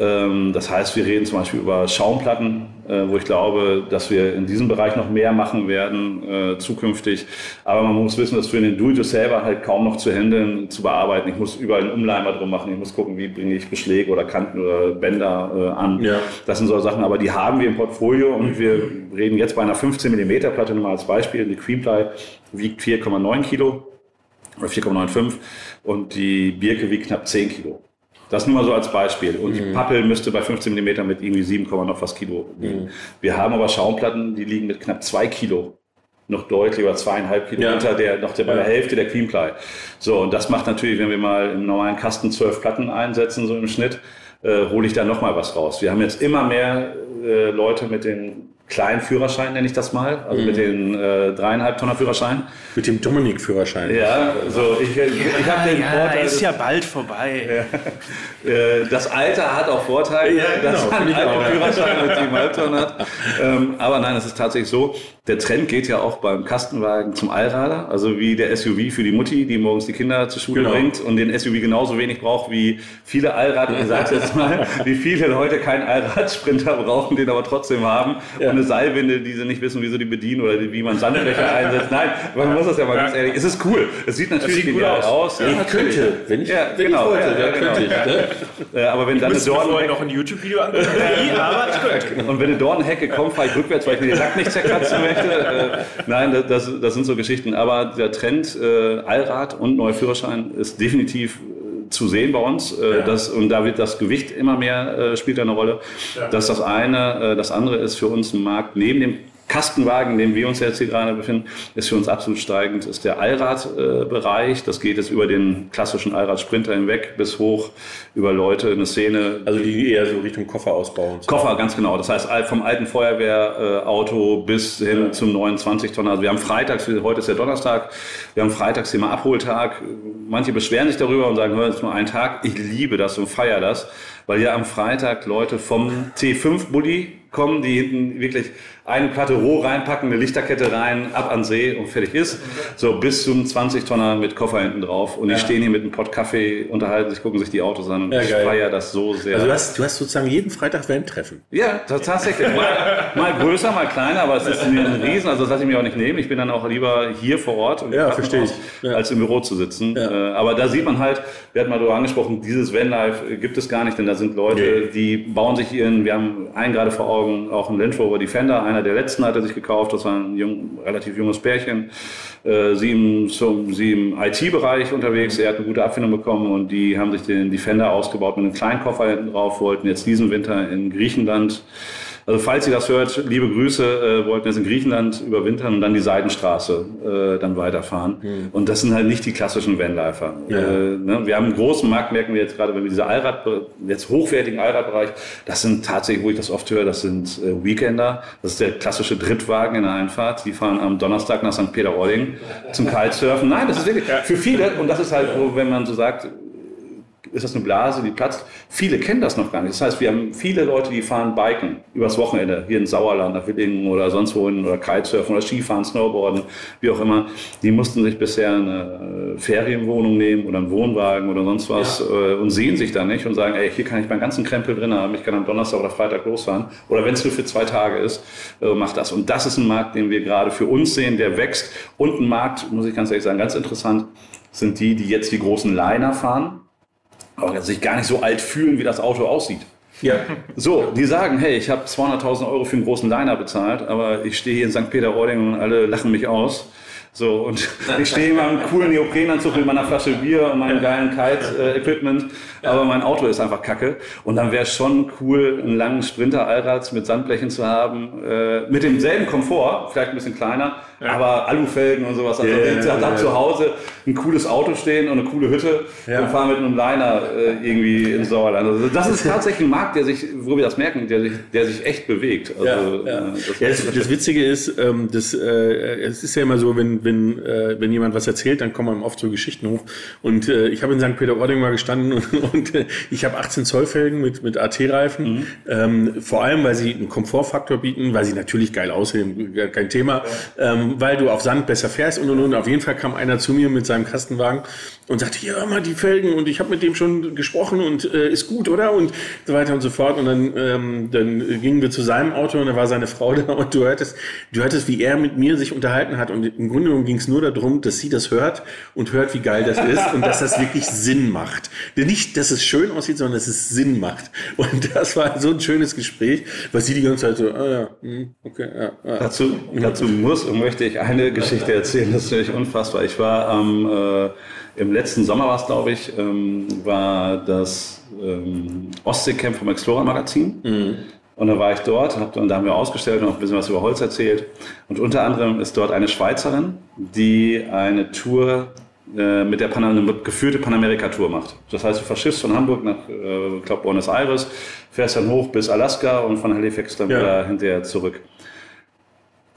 Ähm, das heißt, wir reden zum Beispiel über Schaumplatten, äh, wo ich glaube, dass wir in diesem Bereich noch mehr machen werden äh, zukünftig. Aber man muss wissen, dass für den Do-it-yourselfer halt kaum noch zu handeln, zu bearbeiten. Ich muss überall einen Umleimer drum machen. Ich muss gucken, wie bringe ich Beschläge oder Kanten oder Bänder äh, an. Ja. Das sind so Sachen, aber die haben wir im Portfolio und wir reden jetzt bei einer 15 mm Platte nur mal als Beispiel. Die Creamply wiegt 4,9 Kilo oder 4,95 und die Birke wiegt knapp 10 Kilo. Das nur mal so als Beispiel. Und die mhm. Pappel müsste bei 15 mm mit irgendwie 7, noch was Kilo liegen. Mhm. Wir haben aber Schaumplatten, die liegen mit knapp 2 Kilo noch deutlich über zweieinhalb Kilo ja. unter der, noch der, bei der Hälfte der Queenply. So, und das macht natürlich, wenn wir mal im normalen Kasten zwölf Platten einsetzen, so im Schnitt, äh, hole ich da nochmal was raus. Wir haben jetzt immer mehr äh, Leute mit den kleinen Führerschein, nenne ich das mal, also mhm. mit den äh, dreieinhalb Tonner Führerschein. Mit dem Dominik-Führerschein. Ja, so ich, ich, ich habe den ja, Vorteil. ist ja bald vorbei. [laughs] Ja. Äh, das Alter hat auch Vorteile, ja, genau, dass man einen Führerschein mit siebeneinhalb Tonnen hat. [laughs] Ähm, aber nein, es ist tatsächlich so, der Trend geht ja auch beim Kastenwagen zum Allrader, also wie der SUV für die Mutti, die morgens die Kinder zur Schule genau. bringt und den SUV genauso wenig braucht wie viele Allrad, ich sage jetzt mal, [laughs] wie viele Leute keinen Allradsprinter brauchen, den aber trotzdem haben ja. und eine Seilwinde, die sie nicht wissen, wie sie die bedienen oder wie man Sandfläche [laughs] einsetzt. Nein, man muss das ja mal ganz ehrlich, es ist cool, es sieht natürlich sieht genial aus. aus. Ja, ich könnte, wenn ich, ja, wenn genau, ich wollte, ja, genau. könnte ich. Ne? aber wenn ich dann eine Dornhecke... noch ein YouTube-Video angucken, [laughs] aber Und wenn eine Dornhecke kommt, fahre ich rückwärts, weil ich mir den Sack nicht zerkratzen möchte äh, nein, das, das sind so Geschichten. Aber der Trend äh, Allrad und neuer Führerschein ist definitiv äh, zu sehen bei uns. Äh, ja. das, und da wird das Gewicht immer mehr, äh, spielt eine Rolle. Ja. Das ist das eine. Äh, das andere ist für uns ein Markt neben dem Kastenwagen, in dem wir uns jetzt hier gerade befinden, ist für uns absolut steigend, ist der Allradbereich. das geht jetzt über den klassischen Allrad-Sprinter hinweg bis hoch über Leute, eine Szene. Also die eher so Richtung Koffer ausbauen. So. Koffer, ganz genau. Das heißt vom alten Feuerwehrauto bis hin ja. zum 29 Tonnen. Also wir haben freitags, heute ist ja Donnerstag, wir haben freitags immer Abholtag. Manche beschweren sich darüber und sagen, hör, jetzt nur ein Tag. Ich liebe das und feiere das, weil ja am Freitag Leute vom T5-Bulli kommen, die hinten wirklich eine Platte roh reinpacken, eine Lichterkette rein, ab an See und fertig ist. So bis zum 20-Tonner mit Koffer hinten drauf. Und die stehen hier mit einem Pott Kaffee, unterhalten sich, gucken sich die Autos an. Ja, ich feiere das so sehr. Also du hast, du hast sozusagen jeden Freitag Van-Treffen. Ja, tatsächlich. Mal, mal größer, mal kleiner, aber es ist mir ein [laughs] Riesen, also das lasse ich mir auch nicht nehmen. Ich bin dann auch lieber hier vor Ort und Ja, verstehe ich. Ja. als im Büro zu sitzen. Ja. Äh, Aber da sieht man halt, wir hatten mal darüber angesprochen, dieses Vanlife gibt es gar nicht, denn da sind Leute, Nee. die bauen sich ihren, wir haben einen gerade vor Augen, auch einen Land Rover Defender, einer der letzten hat er sich gekauft, das war ein jung, relativ junges Pärchen. Äh, Sie im, zum, sie im IT-Bereich unterwegs, er hat eine gute Abfindung bekommen und die haben sich den Defender ausgebaut mit einem kleinen Koffer hinten drauf, wollten jetzt diesen Winter in Griechenland also falls ihr das hört, liebe Grüße, äh, wollten jetzt in Griechenland überwintern und dann die Seidenstraße äh, dann weiterfahren. Und das sind halt nicht die klassischen Vanlifer. Äh, ne? Wir haben einen großen Markt, merken wir jetzt gerade, wenn wir diese Allrad, jetzt hochwertigen Allradbereich, das sind tatsächlich, wo ich das oft höre, das sind äh, Weekender. Das ist der klassische Drittwagen in der Einfahrt. Die fahren am Donnerstag nach St. Peter-Ording zum Kitesurfen. Nein, das ist wirklich für viele, und das ist halt, wo, wenn man so sagt, ist das eine Blase, die platzt. Viele kennen das noch gar nicht. Das heißt, wir haben viele Leute, die fahren Biken übers Wochenende hier in Sauerland, nach Willingen oder sonst wohin oder Kitesurfen oder Skifahren, Snowboarden, wie auch immer. Die mussten sich bisher eine äh, Ferienwohnung nehmen oder einen Wohnwagen oder sonst was äh, und sehen sich da nicht und sagen, ey, hier kann ich meinen ganzen Krempel drin haben, ich kann am Donnerstag oder Freitag losfahren. Oder wenn es nur für zwei Tage ist, äh, mach das. Und das ist ein Markt, den wir gerade für uns sehen, der wächst. Und ein Markt, muss ich ganz ehrlich sagen, ganz interessant, sind die, die jetzt die großen Liner fahren aber sich gar nicht so alt fühlen, wie das Auto aussieht. Ja. So, die sagen, hey, ich habe 200.000 Euro für einen großen Liner bezahlt, aber ich stehe hier in St. Peter-Ording und alle lachen mich aus. So, und [laughs] ich stehe in meinem coolen Neoprenanzug mit meiner Flasche Bier und meinem geilen Kite-Equipment, aber mein Auto ist einfach kacke. Und dann wäre es schon cool, einen langen Sprinter-Allrad mit Sandblechen zu haben, äh, mit demselben Komfort, vielleicht ein bisschen kleiner, aber Alufelgen und sowas. Also, ja, habe ja. zu Hause ein cooles Auto stehen und eine coole Hütte Ja. und fahre mit einem Liner äh, irgendwie ins Sauerland. Also das ist [laughs] tatsächlich ein Markt, der sich, wo wir das merken, der sich, der sich echt bewegt. Also, Ja, äh, ja. das- ja das, das Witzige ist, ähm, das, äh, es ist ja immer so, wenn, wenn, äh, wenn jemand was erzählt, dann kommen einem oft so Geschichten hoch. Und äh, ich habe in St. Peter-Ording mal gestanden und, [laughs] und äh, ich habe 18 Zoll Felgen mit, mit AT-Reifen. Ähm, vor allem, weil sie einen Komfortfaktor bieten, weil sie natürlich geil aussehen, kein Thema. Ähm, weil du auf Sand besser fährst und und und. Auf jeden Fall kam einer zu mir mit seinem Kastenwagen und sagte, ja, mal die Felgen und ich habe mit dem schon gesprochen und äh, ist gut, oder? Und so weiter und so fort. Und dann, ähm, dann gingen wir zu seinem Auto und da war seine Frau [laughs] da und du hörtest, du hörtest, wie er mit mir sich unterhalten hat. Und im Grunde genommen ging es nur darum, dass sie das hört und hört, wie geil das ist und dass das wirklich Sinn macht. Nicht, dass es schön aussieht, sondern dass es Sinn macht. Und das war so ein schönes Gespräch, weil sie die ganze Zeit so, ah ja, hm, okay, ja, ja. Dazu, dazu muss und möchte ich eine Geschichte erzählen, das ist natürlich unfassbar. Ich war am, äh, im letzten Sommer war es, glaube ich, ähm, war das ähm, Ostseecamp vom Explorer Magazin. Und dann war ich dort, hab, und da haben wir ausgestellt und auch ein bisschen was über Holz erzählt. Und unter anderem ist dort eine Schweizerin, die eine Tour äh, mit der Pan geführte Panamerika-Tour macht. Das heißt, du verschiffst von Hamburg nach, äh, glaube, Buenos Aires, fährst dann hoch bis Alaska und von Halifax dann Ja. wieder hinterher zurück.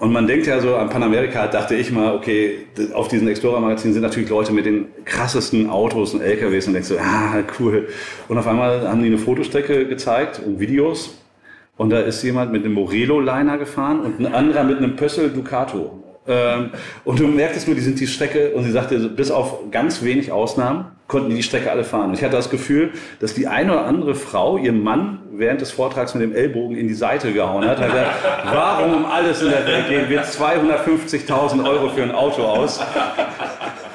Und man denkt ja so an Panamerika, dachte ich mal, okay, auf diesen Explorer-Magazinen sind natürlich Leute mit den krassesten Autos und LKWs und denkst so, ah, cool. Und auf einmal haben die eine Fotostrecke gezeigt und Videos. Und da ist jemand mit einem Morelo-Liner gefahren und ein anderer mit einem Pössl Ducato. Ähm, und du merktest nur, die sind die Strecke, und sie sagte, bis auf ganz wenig Ausnahmen konnten die die Strecke alle fahren. Und ich hatte das Gefühl, dass die eine oder andere Frau ihren Mann während des Vortrags mit dem Ellbogen in die Seite gehauen hat. Hat gesagt, warum um alles in der Welt geben wir 250.000 Euro für ein Auto aus?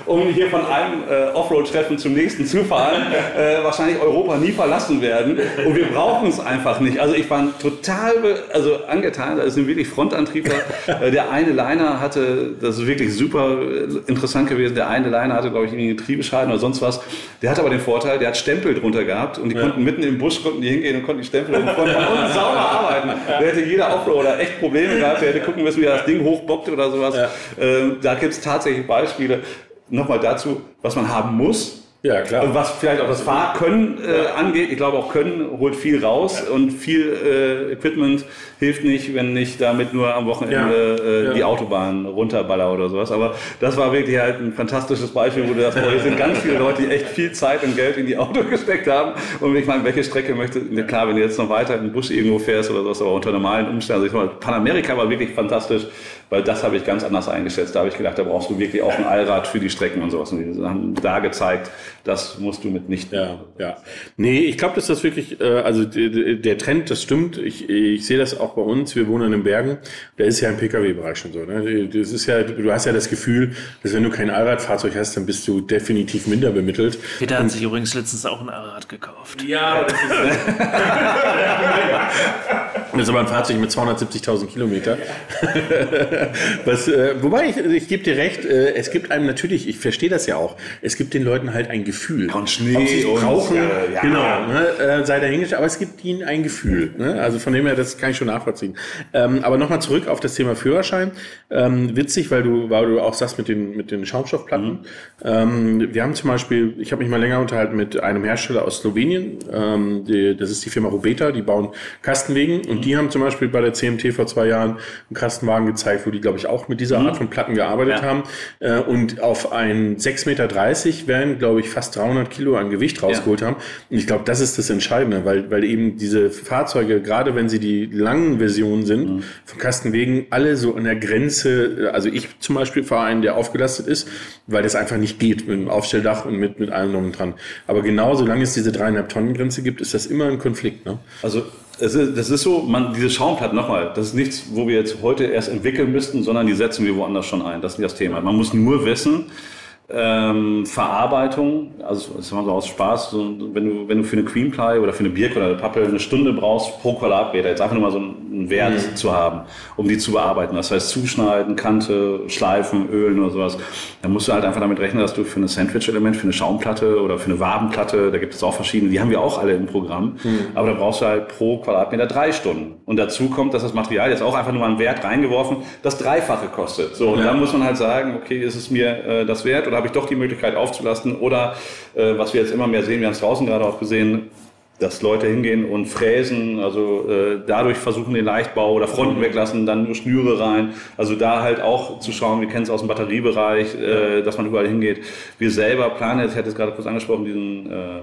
Um hier von einem äh, Offroad-Treffen zum nächsten zu fahren, äh, wahrscheinlich Europa nie verlassen werden. Und wir brauchen es einfach nicht. Also ich war total also angetan. Da sind wirklich Frontantriebler. äh, der eine Liner hatte, das ist wirklich super äh, interessant gewesen, der eine Liner hatte, glaube ich, irgendwie einen Getriebeschaden oder sonst was. Der hat aber den Vorteil, der hat Stempel drunter gehabt und die konnten mitten im Busch konnten die hingehen und konnten die Stempel von, von unten sauber arbeiten. Da hätte jeder Offroader echt Probleme gehabt, der hätte gucken müssen, wie er das Ding hochbockt oder sowas. Ähm, da gibt es tatsächlich Beispiele. Nochmal dazu, was man haben muss. Ja, klar. Und was vielleicht auch das Fahrkönnen äh, angeht. Ich glaube, auch Können holt viel raus und viel äh, Equipment hilft nicht, wenn ich damit nur am Wochenende äh, ja. die Autobahn runterballer oder sowas. Aber das war wirklich halt ein fantastisches Beispiel, wo du boah, hier sind ganz viele Leute, die echt viel Zeit und Geld in die Auto [laughs] gesteckt haben. Und ich meine, welche Strecke möchte, klar, wenn du jetzt noch weiter in den Busch irgendwo fährst oder sowas, aber unter normalen Umständen, also ich meine, Panamerika war wirklich fantastisch weil das habe ich ganz anders eingeschätzt. Da habe ich gedacht, da brauchst du wirklich auch ein Allrad für die Strecken und sowas. Und die haben da gezeigt, das musst du mit nicht. Ja, ja. Nee, ich glaube, dass das wirklich, äh, also der Trend, das stimmt. Ich, ich sehe das auch bei uns. Wir wohnen in den Bergen. Da ist ja im Pkw-Bereich schon so. Ne? Das ist ja, du hast ja das Gefühl, dass wenn du kein Allradfahrzeug hast, dann bist du definitiv minder bemittelt. Peter hat sich übrigens letztens auch ein Allrad gekauft. Ja, das ist, [laughs] das ist aber ein Fahrzeug mit 270.000 Kilometer. Was, äh, wobei ich, ich gebe dir recht, äh, es gibt einem natürlich, ich verstehe das ja auch, es gibt den Leuten halt ein Gefühl. Von Schnee Ob sie es brauchen, äh, ja. genau, ne, äh, sei dahingestellt, aber es gibt ihnen ein Gefühl. Ne? Also von dem her, das kann ich schon nachvollziehen. Ähm, aber nochmal zurück auf das Thema Führerschein. Ähm, witzig, weil du, weil du auch sagst mit den, mit den Schaumstoffplatten. Mhm. Ähm, wir haben zum Beispiel, ich habe mich mal länger unterhalten mit einem Hersteller aus Slowenien, ähm, die, das ist die Firma Rubeta, die bauen Kastenwegen und mhm. die haben zum Beispiel bei der CMT vor zwei Jahren einen Kastenwagen gezeigt, wo die, glaube ich, auch mit dieser mhm. Art von Platten gearbeitet ja. haben. Äh, und auf ein 6,30 Meter werden, glaube ich, fast 300 Kilo an Gewicht rausgeholt ja. haben. Und ich glaube, das ist das Entscheidende, weil, weil eben diese Fahrzeuge, gerade wenn sie die langen Versionen sind, mhm. von Kastenwegen, alle so an der Grenze, also ich zum Beispiel fahre einen, der aufgelastet ist, weil das einfach nicht geht mit dem Aufstelldach und mit, mit allem drum dran. Aber genau solange es diese dreieinhalb Tonnen Grenze gibt, ist das immer ein Konflikt. Ne? Also ist, das ist so, man, diese Schaumplatten, nochmal, das ist nichts, wo wir jetzt heute erst entwickeln müssten, sondern die setzen wir woanders schon ein. Das ist nicht das Thema. Man muss nur wissen, ähm, Verarbeitung, also das wir so aus Spaß, so, wenn, du, wenn du für eine Creamply oder für eine Birk oder eine Pappe eine Stunde brauchst pro Quadratmeter, jetzt einfach nur mal so einen Wert mhm. zu haben, um die zu bearbeiten. Das heißt zuschneiden, Kante, schleifen, ölen oder sowas. Dann musst du halt einfach damit rechnen, dass du für ein Sandwich-Element, für eine Schaumplatte oder für eine Wabenplatte, da gibt es auch verschiedene, die haben wir auch alle im Programm, mhm. aber da brauchst du halt pro Quadratmeter drei Stunden. Und dazu kommt, dass das Material jetzt auch einfach nur mal einen Wert reingeworfen, das Dreifache kostet. So, und ja. dann muss man halt sagen, okay, ist es mir äh, das wert oder habe ich doch die Möglichkeit aufzulasten. Oder äh, was wir jetzt immer mehr sehen, wir haben es draußen gerade auch gesehen, dass Leute hingehen und fräsen, also äh, dadurch versuchen den Leichtbau oder Fronten weglassen, dann nur Schnüre rein. Also da halt auch zu schauen, wir kennen es aus dem Batteriebereich, äh, dass man überall hingeht. Wir selber planen, ich hatte es gerade kurz angesprochen, diesen äh,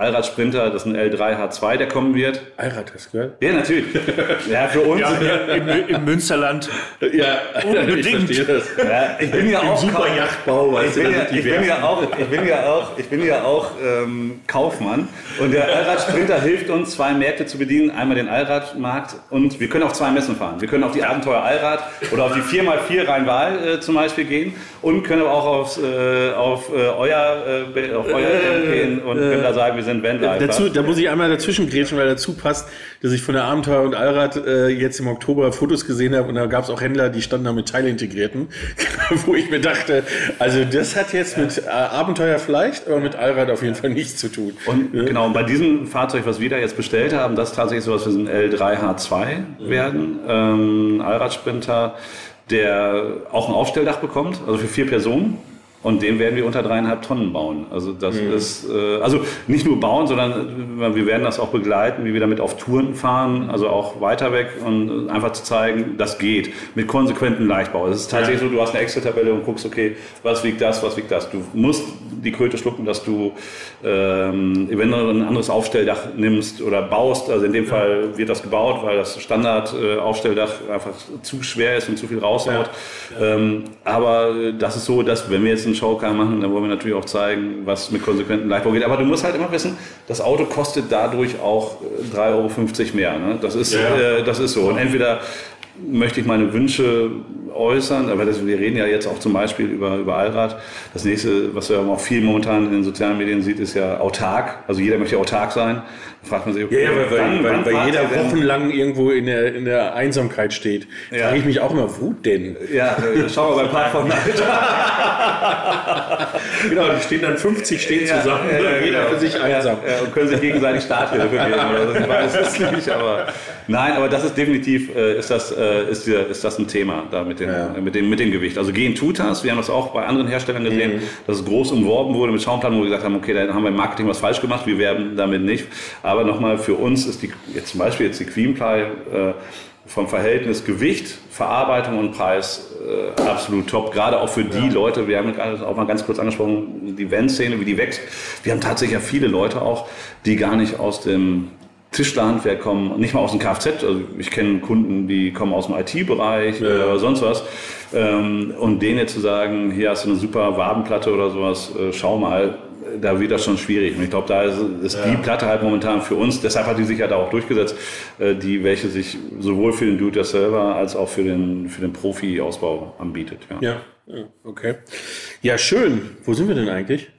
Allradsprinter, das ist ein L3 H2, der kommen wird. Allrad hast du gehört? Ja, natürlich. Ja, für uns. Ja, im, Im Münsterland. Ja, unbedingt. Ich, ja, ich bin ja auch. Superjachtbau, ich, bin ja, ich, bin ja auch, ich bin ja auch, ich bin ja auch ähm, Kaufmann. Und der Allradsprinter hilft uns, zwei Märkte zu bedienen. Einmal den Allradmarkt und wir können auf zwei Messen fahren. Wir können auf die Abenteuer Allrad oder auf die 4x4 Rhein-Waal äh, zum Beispiel gehen und können aber auch aufs, äh, auf, äh, euer, äh, auf euer äh, gehen und können da sagen, wir sind sind Vanlifer. Dazu, da muss ich einmal dazwischen grätschen, weil dazu passt, dass ich von der Abenteuer und Allrad äh, jetzt im Oktober Fotos gesehen habe und da gab es auch Händler, die standen da mit Teilintegrierten, [laughs] wo ich mir dachte, also das hat jetzt mit äh, Abenteuer vielleicht, aber mit Allrad auf jeden Fall nichts zu tun. Und ja? genau, und bei diesem Fahrzeug, was wir da jetzt bestellt haben, das ist tatsächlich sowas wie ein L3H2 werden, ähm, Allradsprinter, der auch ein Aufstelldach bekommt, also für vier Personen. Und den werden wir unter dreieinhalb Tonnen bauen. Also das mhm. ist, äh, also nicht nur bauen, sondern äh, wir werden das auch begleiten, wie wir damit auf Touren fahren, also auch weiter weg und einfach zu zeigen, das geht mit konsequentem Leichtbau. Es ist tatsächlich ja. so, du hast eine Excel-Tabelle und guckst, okay, was wiegt das, was wiegt das. Du musst die Kröte schlucken, dass du ähm, eventuell ein anderes Aufstelldach nimmst oder baust. Also in dem ja. Fall wird das gebaut, weil das Standard-Aufstelldach äh, einfach zu schwer ist und zu viel raushaut. Ja. Ähm, aber das ist so, dass wenn wir jetzt einen Showcar machen, dann wollen wir natürlich auch zeigen, was mit konsequentem Leichtbau geht. Aber du musst halt immer wissen, das Auto kostet dadurch auch 3,50 äh, Euro mehr. Ne? Das, ist, ja. äh, das ist so. Und entweder möchte ich meine Wünsche äußern, aber das, wir reden ja jetzt auch zum Beispiel über, über Allrad. Das nächste, was man auch viel momentan in den sozialen Medien sieht, ist ja autark. Also jeder möchte autark sein fragt man sich, okay, ja, ja, weil, wann, weil, wann weil jeder wochenlang irgendwo in der, in der Einsamkeit steht. Ja. Frage ich mich auch immer, wo denn? Ja, [laughs] schau mal beim Park von [laughs] Genau, die stehen dann 50 stehen zusammen, [laughs] jeder genau. für sich einsam. und können sich gegenseitig Starthilfe geben. Das weiß es nicht, aber nein, aber das ist definitiv, äh, ist, das, äh, ist, ist das ein Thema da mit dem, mit, dem, mit dem Gewicht. Also gehen tut das, wir haben das auch bei anderen Herstellern gesehen, mhm. dass es groß umworben wurde mit Schaumplan, wo wir gesagt haben, okay, da haben wir im Marketing was falsch gemacht, wir werben damit nicht. Aber nochmal, für uns ist die, jetzt zum Beispiel jetzt die Queenply, äh, vom Verhältnis Gewicht, Verarbeitung und Preis äh, absolut top. Gerade auch für die ja. Leute, wir haben gerade auch mal ganz kurz angesprochen, die Van-Szene, wie die wächst. Wir haben tatsächlich ja viele Leute auch, die gar nicht aus dem Tischlerhandwerk kommen, nicht mal aus dem Kfz. Also ich kenne Kunden, die kommen aus dem IT-Bereich ja. oder sonst was. Ähm, und denen jetzt zu sagen, hier hast du eine super Wabenplatte oder sowas, äh, schau mal, da wird das schon schwierig. Und ich glaube, da ist, ist ja. die Platte halt momentan für uns, deshalb hat die sich ja da auch durchgesetzt, äh, die welche sich sowohl für den Do-it-yourselfer als auch für den, für den Profi-Ausbau anbietet. Ja. ja, okay. Ja, schön. Wo sind wir denn eigentlich?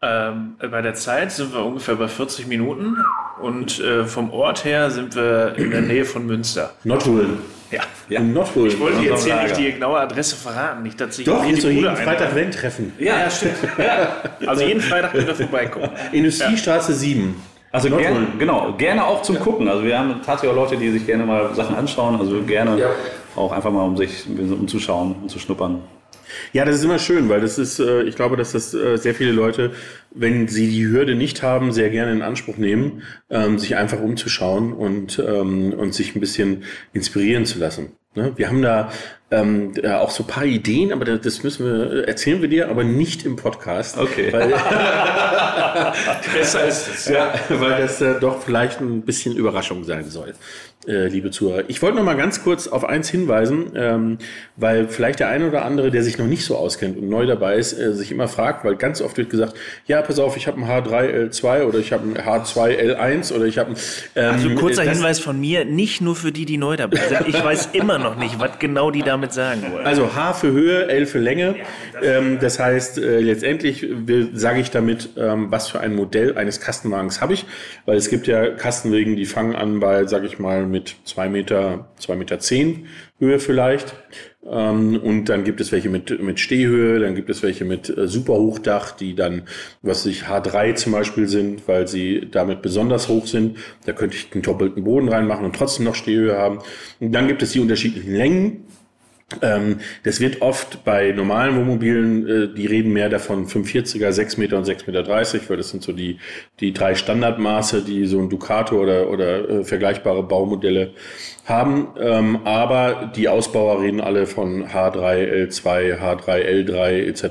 Ähm, bei der Zeit sind wir ungefähr bei 40 Minuten und äh, vom Ort her sind wir in der Nähe von Münster. Nordholen. Ja, ja. Nordpolen. Ich wollte jetzt hier nicht die genaue Adresse verraten, nicht, dass ich Doch, hier so jeden Freitag Wenn treffen. Ja, ja stimmt. Ja. Also jeden Freitag könnt ihr vorbeikommen. [laughs] Industriestraße 7. Also gerne, genau, gerne auch zum Gucken. Also wir haben tatsächlich auch Leute, die sich gerne mal Sachen anschauen. Also gerne auch einfach mal um sich umzuschauen und zu schnuppern. Ja, das ist immer schön, weil das ist, äh, ich glaube, dass das äh, sehr viele Leute, wenn sie die Hürde nicht haben, sehr gerne in Anspruch nehmen, ähm, sich einfach umzuschauen und, ähm, und sich ein bisschen inspirieren zu lassen. Ne? Wir haben da ähm, auch so ein paar Ideen, aber das müssen wir, erzählen wir dir, aber nicht im Podcast. Okay. Weil, [laughs] [laughs] Besser ist es. Ja, weil das äh, doch vielleicht ein bisschen Überraschung sein soll äh, liebe Zuhörer. Ich wollte noch mal ganz kurz auf eins hinweisen, ähm, weil vielleicht der eine oder andere, der sich noch nicht so auskennt und neu dabei ist, äh, sich immer fragt, weil ganz oft wird gesagt, ja, pass auf, ich habe ein H3L2 oder ich habe ein H2L1 oder ich habe ein... Ähm, also kurzer Hinweis von mir, nicht nur für die, die neu dabei sind. Ich weiß immer noch nicht, was genau die damit sagen wollen. Also H für Höhe, L für Länge. Ähm, das heißt, äh, letztendlich sage ich damit, ähm, was für ein Modell eines Kastenwagens habe ich, weil es gibt ja Kastenwegen, die fangen an bei, sage ich mal, mit zwei Meter, zwei Meter zehn Höhe vielleicht. Ähm, und dann gibt es welche mit, mit Stehhöhe, dann gibt es welche mit äh, Superhochdach, die dann, was sich H3 zum Beispiel sind, weil sie damit besonders hoch sind. Da könnte ich einen doppelten Boden reinmachen und trotzdem noch Stehhöhe haben. Und dann gibt es die unterschiedlichen Längen. Ähm, das wird oft bei normalen Wohnmobilen, äh, die reden mehr davon 45er, 6 Meter und 6,30 Meter, weil das sind so die, die drei Standardmaße, die so ein Ducato oder, oder äh, vergleichbare Baumodelle haben. Ähm, aber die Ausbauer reden alle von H3, L2, H3, L3 etc.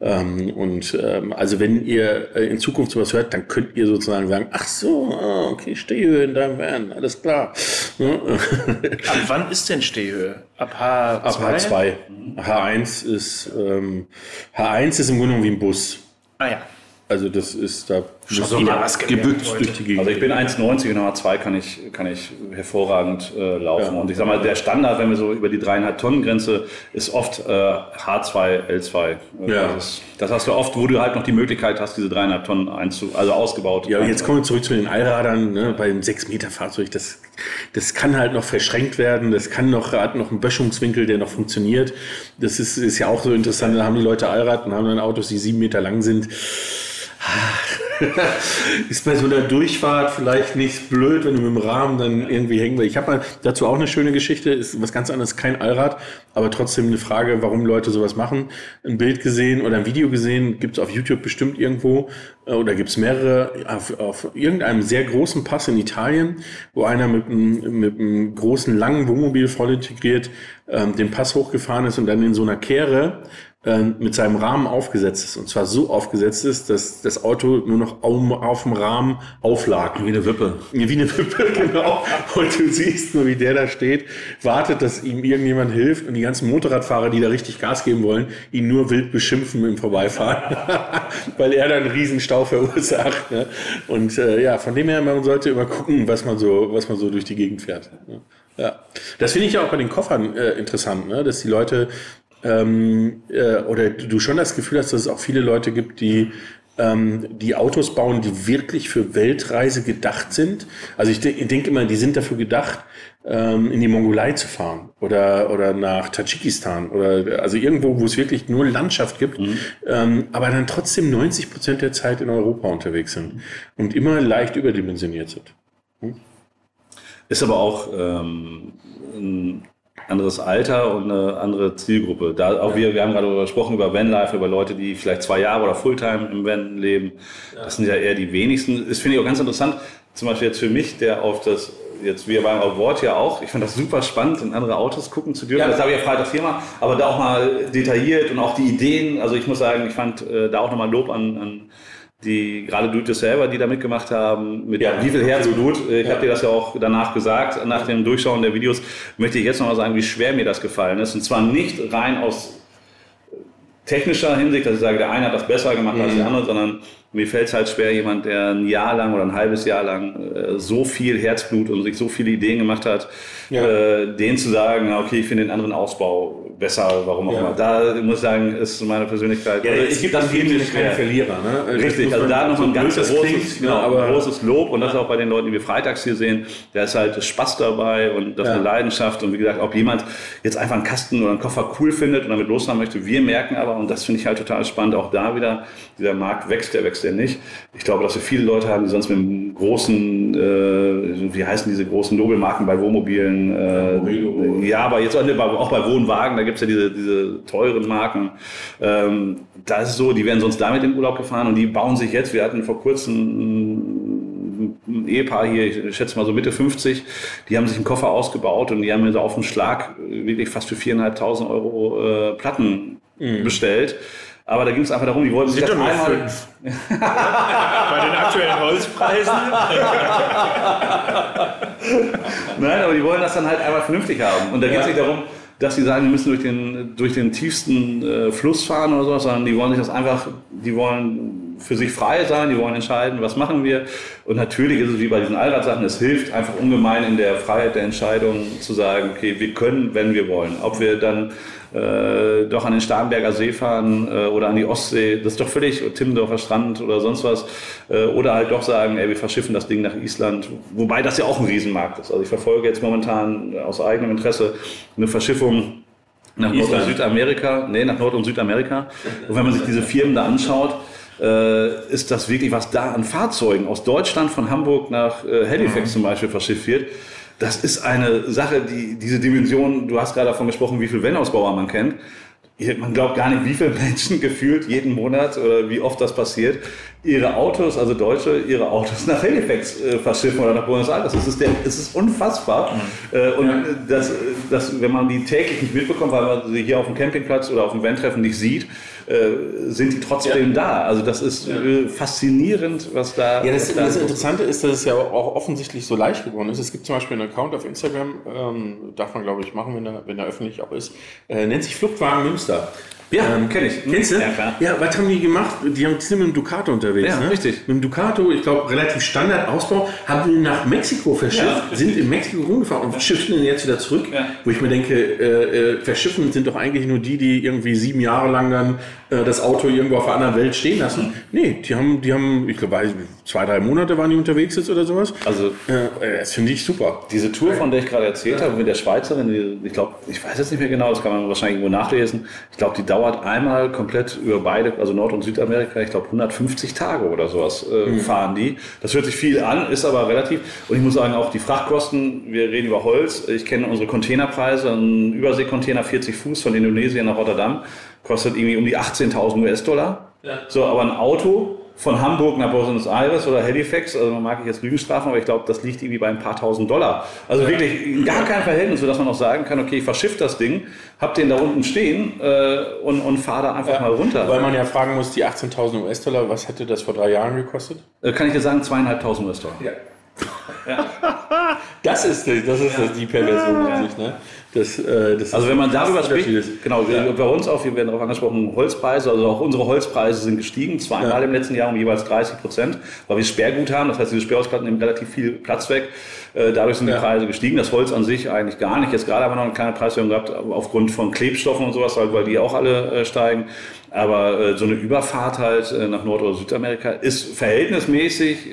Ähm, und ähm, also wenn ihr äh, in Zukunft sowas hört, dann könnt ihr sozusagen sagen, ach so, ah, okay, Stehhöhe in deinem Van, alles klar. [laughs] Ab wann ist denn Stehhöhe? Ab H2? Ab H2. H1 ist, ähm, H1 ist im Grunde genommen wie ein Bus. Ah ja. Also das ist da so gebückt durch die Gegend. Also ich bin 1,90 und H2 kann ich, kann ich hervorragend äh, laufen. Ja. Und ich sag mal, der Standard, wenn wir so über die dreieinhalb Tonnen Grenze, ist oft äh, H2, L2. Ja. Das, ist, das, hast du oft, wo du halt noch die Möglichkeit hast, diese dreieinhalb Tonnen einzu, also ausgebaut. Ja, und jetzt kommen wir zurück zu den Allradern, ne, bei dem 6 Meter Fahrzeug. Das, das kann halt noch verschränkt werden. Das kann noch, hat noch einen Böschungswinkel, der noch funktioniert. Das ist, ist ja auch so interessant. Da haben die Leute Allrad und haben dann Autos, die sieben Meter lang sind. [laughs] ist bei so einer Durchfahrt vielleicht nicht blöd, wenn du mit dem Rahmen dann irgendwie hängen willst. Ich habe dazu auch eine schöne Geschichte, ist was ganz anderes, kein Allrad, aber trotzdem eine Frage, warum Leute sowas machen. Ein Bild gesehen oder ein Video gesehen, gibt es auf YouTube bestimmt irgendwo äh, oder gibt es mehrere, auf, auf irgendeinem sehr großen Pass in Italien, wo einer mit einem, mit einem großen, langen Wohnmobil voll integriert ähm, den Pass hochgefahren ist und dann in so einer Kehre mit seinem Rahmen aufgesetzt ist. Und zwar so aufgesetzt ist, dass das Auto nur noch auf, dem Rahmen auflag. Wie eine Wippe. Wie eine Wippe, [laughs] genau. Und du siehst nur, wie der da steht, wartet, dass ihm irgendjemand hilft und die ganzen Motorradfahrer, die da richtig Gas geben wollen, ihn nur wild beschimpfen im Vorbeifahren, [laughs] weil er dann einen riesen Stau verursacht. Ne? Und äh, ja, von dem her, man sollte immer gucken, was man so, was man so durch die Gegend fährt. Ja, das finde ich ja auch bei den Koffern äh, interessant, ne? dass die Leute ähm, äh, oder du schon das Gefühl hast, dass es auch viele Leute gibt, die ähm, die Autos bauen, die wirklich für Weltreise gedacht sind. Also ich, de ich denke immer, die sind dafür gedacht, ähm, in die Mongolei zu fahren oder, oder nach Tadschikistan oder also irgendwo, wo es wirklich nur Landschaft gibt, mhm. ähm, aber dann trotzdem 90 Prozent der Zeit in Europa unterwegs sind und immer leicht überdimensioniert sind. Hm? Ist aber auch ähm, ein anderes Alter und eine andere Zielgruppe. Da auch ja. wir, wir haben gerade gesprochen über Vanlife, über Leute, die vielleicht zwei Jahre oder Fulltime im Van leben. Ja. Das sind ja eher die wenigsten. Das finde ich auch ganz interessant. Zum Beispiel jetzt für mich, der auf das jetzt wir beim Award ja auch, ich fand das super spannend, in andere Autos gucken zu dürfen. Ja. Das habe ich ja freitags hier mal, aber da auch mal detailliert und auch die Ideen. Also ich muss sagen, ich fand äh, da auch nochmal Lob an, an die gerade du das selber, die da mitgemacht haben, mit Ja. wie viel Herzblut. Äh, Ich Ja. habe dir das ja auch danach gesagt, nach dem Durchschauen der Videos, möchte ich jetzt nochmal sagen, wie schwer mir das gefallen ist. Und zwar nicht rein aus technischer Hinsicht, dass ich sage, der eine hat das besser gemacht als der andere, sondern mir fällt es halt schwer, jemand, der ein Jahr lang oder ein halbes Jahr lang äh, so viel Herzblut und sich so viele Ideen gemacht hat, Ja. äh, den zu sagen, okay, ich finde den anderen Ausbau besser, warum auch Ja. immer. Da muss ich sagen, ist meine Persönlichkeit. Ja, also es gibt in dem Sinne keine Verlierer. Ne? Das Richtig, also da noch so ein ganz das großes, klingt, genau, aber großes Lob und das auch bei den Leuten, die wir freitags hier sehen. Da ist halt Spaß dabei und das Ja. eine Leidenschaft und wie gesagt, ob jemand jetzt einfach einen Kasten oder einen Koffer cool findet und damit losfahren möchte, wir merken aber, und das finde ich halt total spannend, auch da wieder, dieser Markt wächst, der wächst der nicht. Ich glaube, dass wir viele Leute haben, die sonst mit einem großen, äh, wie heißen diese großen Nobelmarken bei Wohnmobilen, äh, ja, aber jetzt auch bei Wohnwagen, da gibt es ja diese, diese teuren Marken. Ähm, da ist es so, die werden sonst damit in Urlaub gefahren und die bauen sich jetzt, wir hatten vor kurzem ein, Ehepaar hier, ich schätze mal so Mitte 50, die haben sich einen Koffer ausgebaut und die haben mir so auf den Schlag wirklich fast für 4.500 Euro äh, Platten bestellt. Aber da ging es einfach darum, die wollten sich das einmal... [laughs] Bei den aktuellen Holzpreisen. [laughs] Nein, aber die wollen das dann halt einmal vernünftig haben. Und da geht es nicht darum, dass sie sagen, wir müssen durch den, durch den tiefsten äh, Fluss fahren oder sowas, sondern die wollen sich das einfach, die wollen für sich frei sein, die wollen entscheiden, was machen wir. Und natürlich ist es wie bei diesen Allradsachen, es hilft einfach ungemein in der Freiheit der Entscheidung zu sagen, okay, wir können, wenn wir wollen. Ob wir dann äh, doch an den Starnberger See fahren äh, oder an die Ostsee, das ist doch völlig, Timmendorfer Strand oder sonst was. Äh, oder halt doch sagen, ey, wir verschiffen das Ding nach Island, wobei das ja auch ein Riesenmarkt ist. Also ich verfolge jetzt momentan aus eigenem Interesse eine Verschiffung nach Nord- und. Südamerika, nee, nach Nord- und Südamerika. Und wenn man sich diese Firmen da anschaut, äh, ist das wirklich, was da an Fahrzeugen aus Deutschland von Hamburg nach äh, Halifax zum Beispiel verschifft wird. Das ist eine Sache, die diese Dimension, du hast gerade davon gesprochen, wie viele Wenn-Ausbauer man kennt. Man glaubt gar nicht, wie viele [laughs] Menschen gefühlt jeden Monat oder wie oft das passiert, ihre Autos, also Deutsche, ihre Autos nach Halifax äh, verschiffen oder nach Buenos Aires. Es ist, der, es ist unfassbar. Äh, und Ja. das, das, wenn man die täglich nicht mitbekommt, weil man sie hier auf dem Campingplatz oder auf dem Van-Treffen nicht sieht, äh, sind die trotzdem da. Also das ist äh, faszinierend, was da Ja, das, das. Interessante ist, dass es ja auch offensichtlich so leicht geworden ist. Es gibt zum Beispiel einen Account auf Instagram, ähm, darf man glaube ich machen, wenn er, wenn er öffentlich auch ist, äh, nennt sich Fluchtwagen Münster. Ja, kenn ich. Kennst du? Ja, klar. Ja, was haben die gemacht? Die haben die sind mit dem Ducato unterwegs. Ja, ne? richtig. Mit dem Ducato, ich glaube, relativ Standardausbau, haben die nach Mexiko verschifft, Ja, sind in Mexiko rumgefahren und schiffen ihn jetzt wieder zurück. Ja. Wo ich mir denke, äh, äh, verschiffen sind doch eigentlich nur die, die irgendwie sieben Jahre lang dann äh, das Auto irgendwo auf einer anderen Welt stehen lassen. Nee, die haben, die haben, ich glaube, zwei, drei Monate waren die unterwegs jetzt oder sowas. Also Äh, das finde ich super. Diese Tour, von der ich gerade erzählt habe, mit der Schweizerin, die, ich glaube, ich weiß jetzt nicht mehr genau, das kann man wahrscheinlich irgendwo nachlesen. Ich glaube, die dauert einmal komplett über beide, also Nord- und Südamerika, ich glaube 150 Tage oder sowas äh, fahren die. Das hört sich viel an, ist aber relativ. Und ich muss sagen, auch die Frachtkosten, wir reden über Holz. Ich kenne unsere Containerpreise. Ein Überseekontainer 40 Fuß von Indonesien nach Rotterdam kostet irgendwie um die 18.000 US-Dollar. So, aber ein Auto von Hamburg nach Buenos Aires oder Halifax, also man mag ich jetzt Lügen strafen, aber ich glaube, das liegt irgendwie bei ein paar tausend Dollar. Also wirklich gar kein Verhältnis, sodass man auch sagen kann, okay, ich verschiff das Ding, hab den da unten stehen äh, und, und fahr da einfach mal runter. Weil man ja fragen muss, die 18.000 US-Dollar, was hätte das vor drei Jahren gekostet? Äh, kann ich dir sagen, zweieinhalbtausend US-Dollar. Ja. Das ist, die- das ist die Perversion an sich, ne? Das, äh, das Also wenn man darüber das spricht, genau, bei uns auch, wir werden darauf angesprochen, Holzpreise, also auch unsere Holzpreise sind gestiegen, zweimal Ja. im letzten Jahr um jeweils 30 Prozent, weil wir Sperrgut haben, das heißt, diese Sperrholzplatten nehmen relativ viel Platz weg, Äh, dadurch sind Ja. die Preise gestiegen, das Holz an sich eigentlich gar nicht, jetzt gerade haben wir noch eine kleine Preiserhöhung gehabt, aufgrund von Klebstoffen und sowas, weil, die auch alle äh, steigen, aber äh, so eine Überfahrt halt nach Nord- oder Südamerika ist verhältnismäßig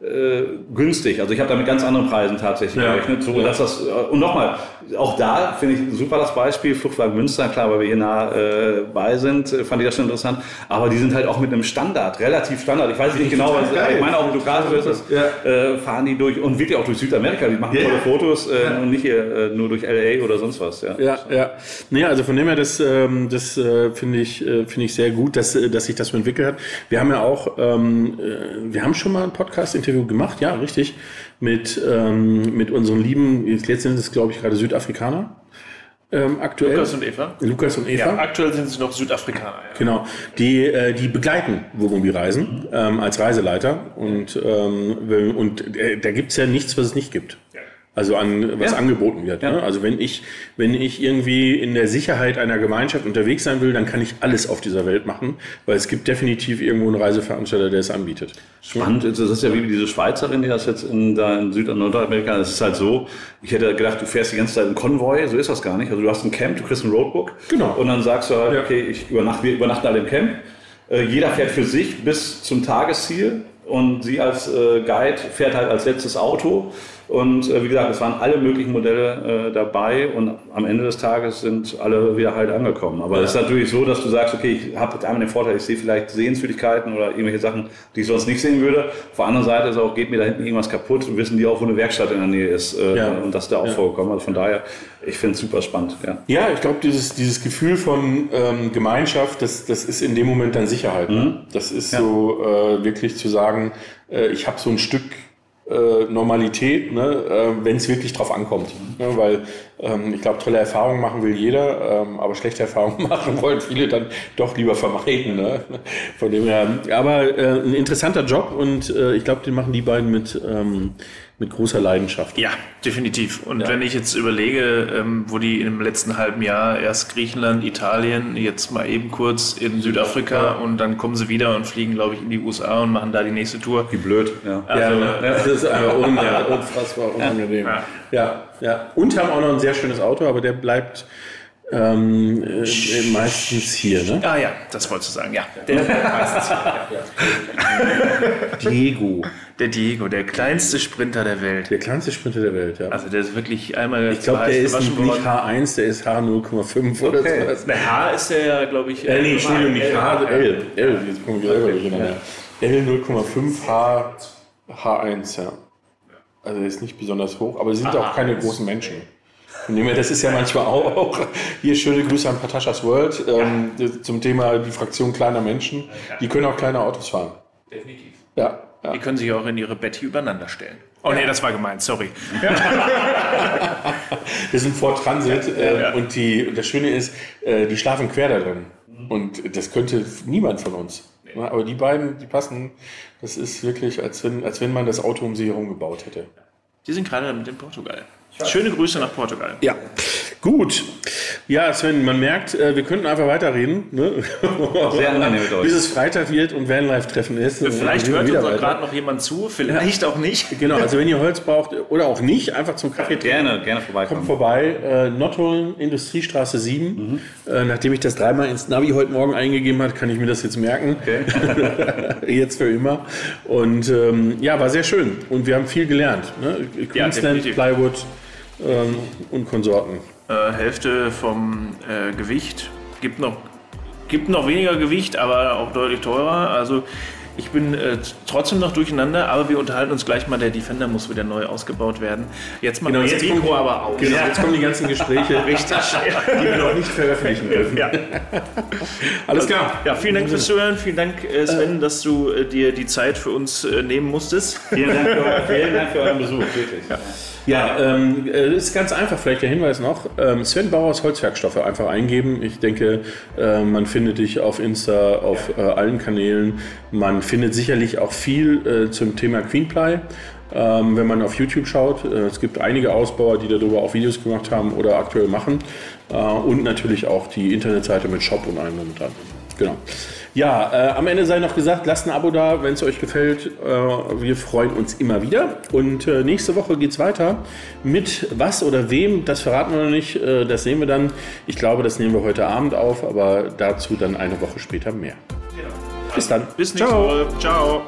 äh, günstig. Also ich habe da mit ganz anderen Preisen tatsächlich Ja. gerechnet. So, Ja. dass das, äh, und nochmal, auch da finde ich super das Beispiel, Fluchtwagen Münster, klar, weil wir hier nah äh, bei sind, äh, fand ich das schon interessant. Aber die sind halt auch mit einem Standard, relativ Standard. Ich weiß nicht genau, was geil. ich meine, auch in Ducato ist es, Ja. äh, fahren die durch und wirklich auch durch Südamerika. Die machen Ja. tolle Fotos äh, und nicht hier nur durch LA oder sonst was. Ja. Ja, ja. Nee, also von dem her, das, ähm, das finde ich, finde ich sehr gut, dass, dass sich das so entwickelt hat. Wir haben ja auch, ähm, äh, wir haben schon mal ein Podcast-Interview gemacht, ja, richtig, mit, ähm, mit unseren lieben, jetzt sind es glaube ich gerade Südafrikaner. Ähm, aktuell. Lukas und Eva. Lukas und Eva. Ja, aktuell sind sie noch Südafrikaner. Ja. Genau. Die, äh, die begleiten Wohnmobilreisen ähm, als Reiseleiter. Und, ähm, und äh, da gibt's ja nichts, was es nicht gibt. Also an was Ja. angeboten wird. Ne? Also wenn ich, wenn ich irgendwie in der Sicherheit einer Gemeinschaft unterwegs sein will, dann kann ich alles auf dieser Welt machen, weil es gibt definitiv irgendwo einen Reiseveranstalter, der es anbietet. Spannend, das ist ja wie diese Schweizerin, die das jetzt in, da in Süd- und Nordamerika, das ist halt so, ich hätte gedacht, du fährst die ganze Zeit im Konvoi, so ist das gar nicht. Also du hast ein Camp, du kriegst ein Roadbook Genau. und dann sagst du halt, Ja. okay, ich übernachte, wir übernachten alle im Camp. Äh, jeder fährt für sich bis zum Tagesziel und sie als äh, Guide fährt halt als letztes Auto. Und äh, wie gesagt, es waren alle möglichen Modelle äh, dabei und am Ende des Tages sind alle wieder halt angekommen. Aber es ist natürlich so, dass du sagst, okay, ich habe einmal den Vorteil, ich sehe vielleicht Sehenswürdigkeiten oder irgendwelche Sachen, die ich sonst nicht sehen würde. Auf der anderen Seite ist auch, geht mir da hinten irgendwas kaputt und wissen die auch, wo eine Werkstatt in der Nähe ist. Äh, Ja. Und das ist da auch vorgekommen. Also von daher, ich finde es super spannend. Ja. Ja, ich glaube, dieses, dieses Gefühl von ähm, Gemeinschaft, das, das ist in dem Moment dann Sicherheit. Ne? Das ist so äh, wirklich zu sagen, äh, ich habe so ein Stück äh, Normalität, ne, äh, wenn es wirklich drauf ankommt. Ne, weil ähm, ich glaube, tolle Erfahrungen machen will jeder, ähm, aber schlechte Erfahrungen [laughs] machen wollen viele dann doch lieber vermeiden. Ne? Von dem her, aber äh, ein interessanter Job und äh, ich glaube, den machen die beiden mit, ähm, mit großer Leidenschaft. Ja, definitiv. Und wenn ich jetzt überlege, ähm, wo die im letzten halben Jahr erst Griechenland, Italien, jetzt mal eben kurz in Südafrika und dann kommen sie wieder und fliegen, glaube ich, in die USA und machen da die nächste Tour. Wie blöd. Ja. Ja, ne? das ist einfach un unfassbar unangenehm. Ja. Ja, ja. Und haben auch noch ein sehr schönes Auto, aber der bleibt ähm, äh, meistens hier, ne? Ah ja, das wolltest du sagen, ja. [laughs] Der, meistens, ja. Diego. der Diego, der kleinste Sprinter der Welt. Der kleinste Sprinter der Welt, ja. Also der ist wirklich einmal ich glaube, der ist nicht H1, der ist H0,5 oder sowas. Der H ist der ja, glaube ich. Äh, nee, Entschuldigung, nicht H, L. L. L, jetzt kommen wir selber durcheinander. L 0,5, H, H1, ja. Also der ist nicht besonders hoch, aber sind auch keine großen Menschen. Her, das ist ja manchmal auch, auch hier schöne Grüße an Patashas World ähm, zum Thema die Fraktion kleiner Menschen. Die können auch kleine Autos fahren. Definitiv. Ja, ja. Die können sich auch in ihre Betty übereinander stellen. Oh nee, das war gemeint, sorry. Wir sind vor Transit äh, Ja. und die, und das Schöne ist, äh, die schlafen quer da drin. Und das könnte niemand von uns. Ja, aber die beiden, die passen, das ist wirklich, als wenn, als wenn man das Auto um sie herum gebaut hätte. Die sind gerade mit in Portugal. Schöne Grüße nach Portugal. Ja, gut. Ja, Sven, man merkt, äh, wir könnten einfach weiterreden. Ne? [laughs] Sehr angenehm mit euch. Bis es Freitag wird und Vanlife-Treffen ist. Vielleicht hört uns auch gerade noch jemand zu, vielleicht auch nicht. Genau, also wenn ihr Holz braucht oder auch nicht, einfach zum Kaffee trinken. Gerne, gerne Kommt vorbeikommen. vorbei, äh, Nottuln, Industriestraße 7. Äh, nachdem ich das dreimal ins Navi heute Morgen eingegeben habe, kann ich mir das jetzt merken. [laughs] jetzt für immer. Und ähm, ja, war sehr schön. Und wir haben viel gelernt. Ne? Queensland, definitiv. Plywood ähm, und Konsorten. Äh, Hälfte vom äh, Gewicht. Gibt noch, gibt noch weniger Gewicht, aber auch deutlich teurer. Also ich bin äh, trotzdem noch durcheinander, aber wir unterhalten uns gleich mal. Der Defender muss wieder neu ausgebaut werden. Jetzt machen wir das kommen- Mikro aber aus. Genau, jetzt kommen die ganzen Gespräche, [laughs] Richtig. die wir noch nicht veröffentlichen dürfen. Ja. Alles klar. ja, vielen Dank fürs Zuhören. Vielen Dank, äh, Sven, dass du äh, dir die Zeit für uns äh, nehmen musstest. Vielen Dank, für, [laughs] vielen Dank für euren Besuch, wirklich. Ja, ähm, äh, ist ganz einfach, vielleicht der Hinweis noch. Ähm, Sven Bauers Holzwerkstoffe einfach eingeben. Ich denke, äh, man findet dich auf Insta, auf äh, allen Kanälen. Man findet sicherlich auch viel äh, zum Thema Queenply. Ähm, wenn man auf YouTube schaut, äh, es gibt einige Ausbauer, die darüber auch Videos gemacht haben oder aktuell machen. Äh, und natürlich auch die Internetseite mit Shop und allem und dran. Genau. Ja, äh, am Ende sei noch gesagt, lasst ein Abo da, wenn es euch gefällt. Äh, wir freuen uns immer wieder. Und äh, nächste Woche geht's weiter. Mit was oder wem, das verraten wir noch nicht. Äh, das sehen wir dann. Ich glaube, das nehmen wir heute Abend auf, aber dazu dann eine Woche später mehr. Bis dann. Bis nächste Ciao. Woche. Ciao.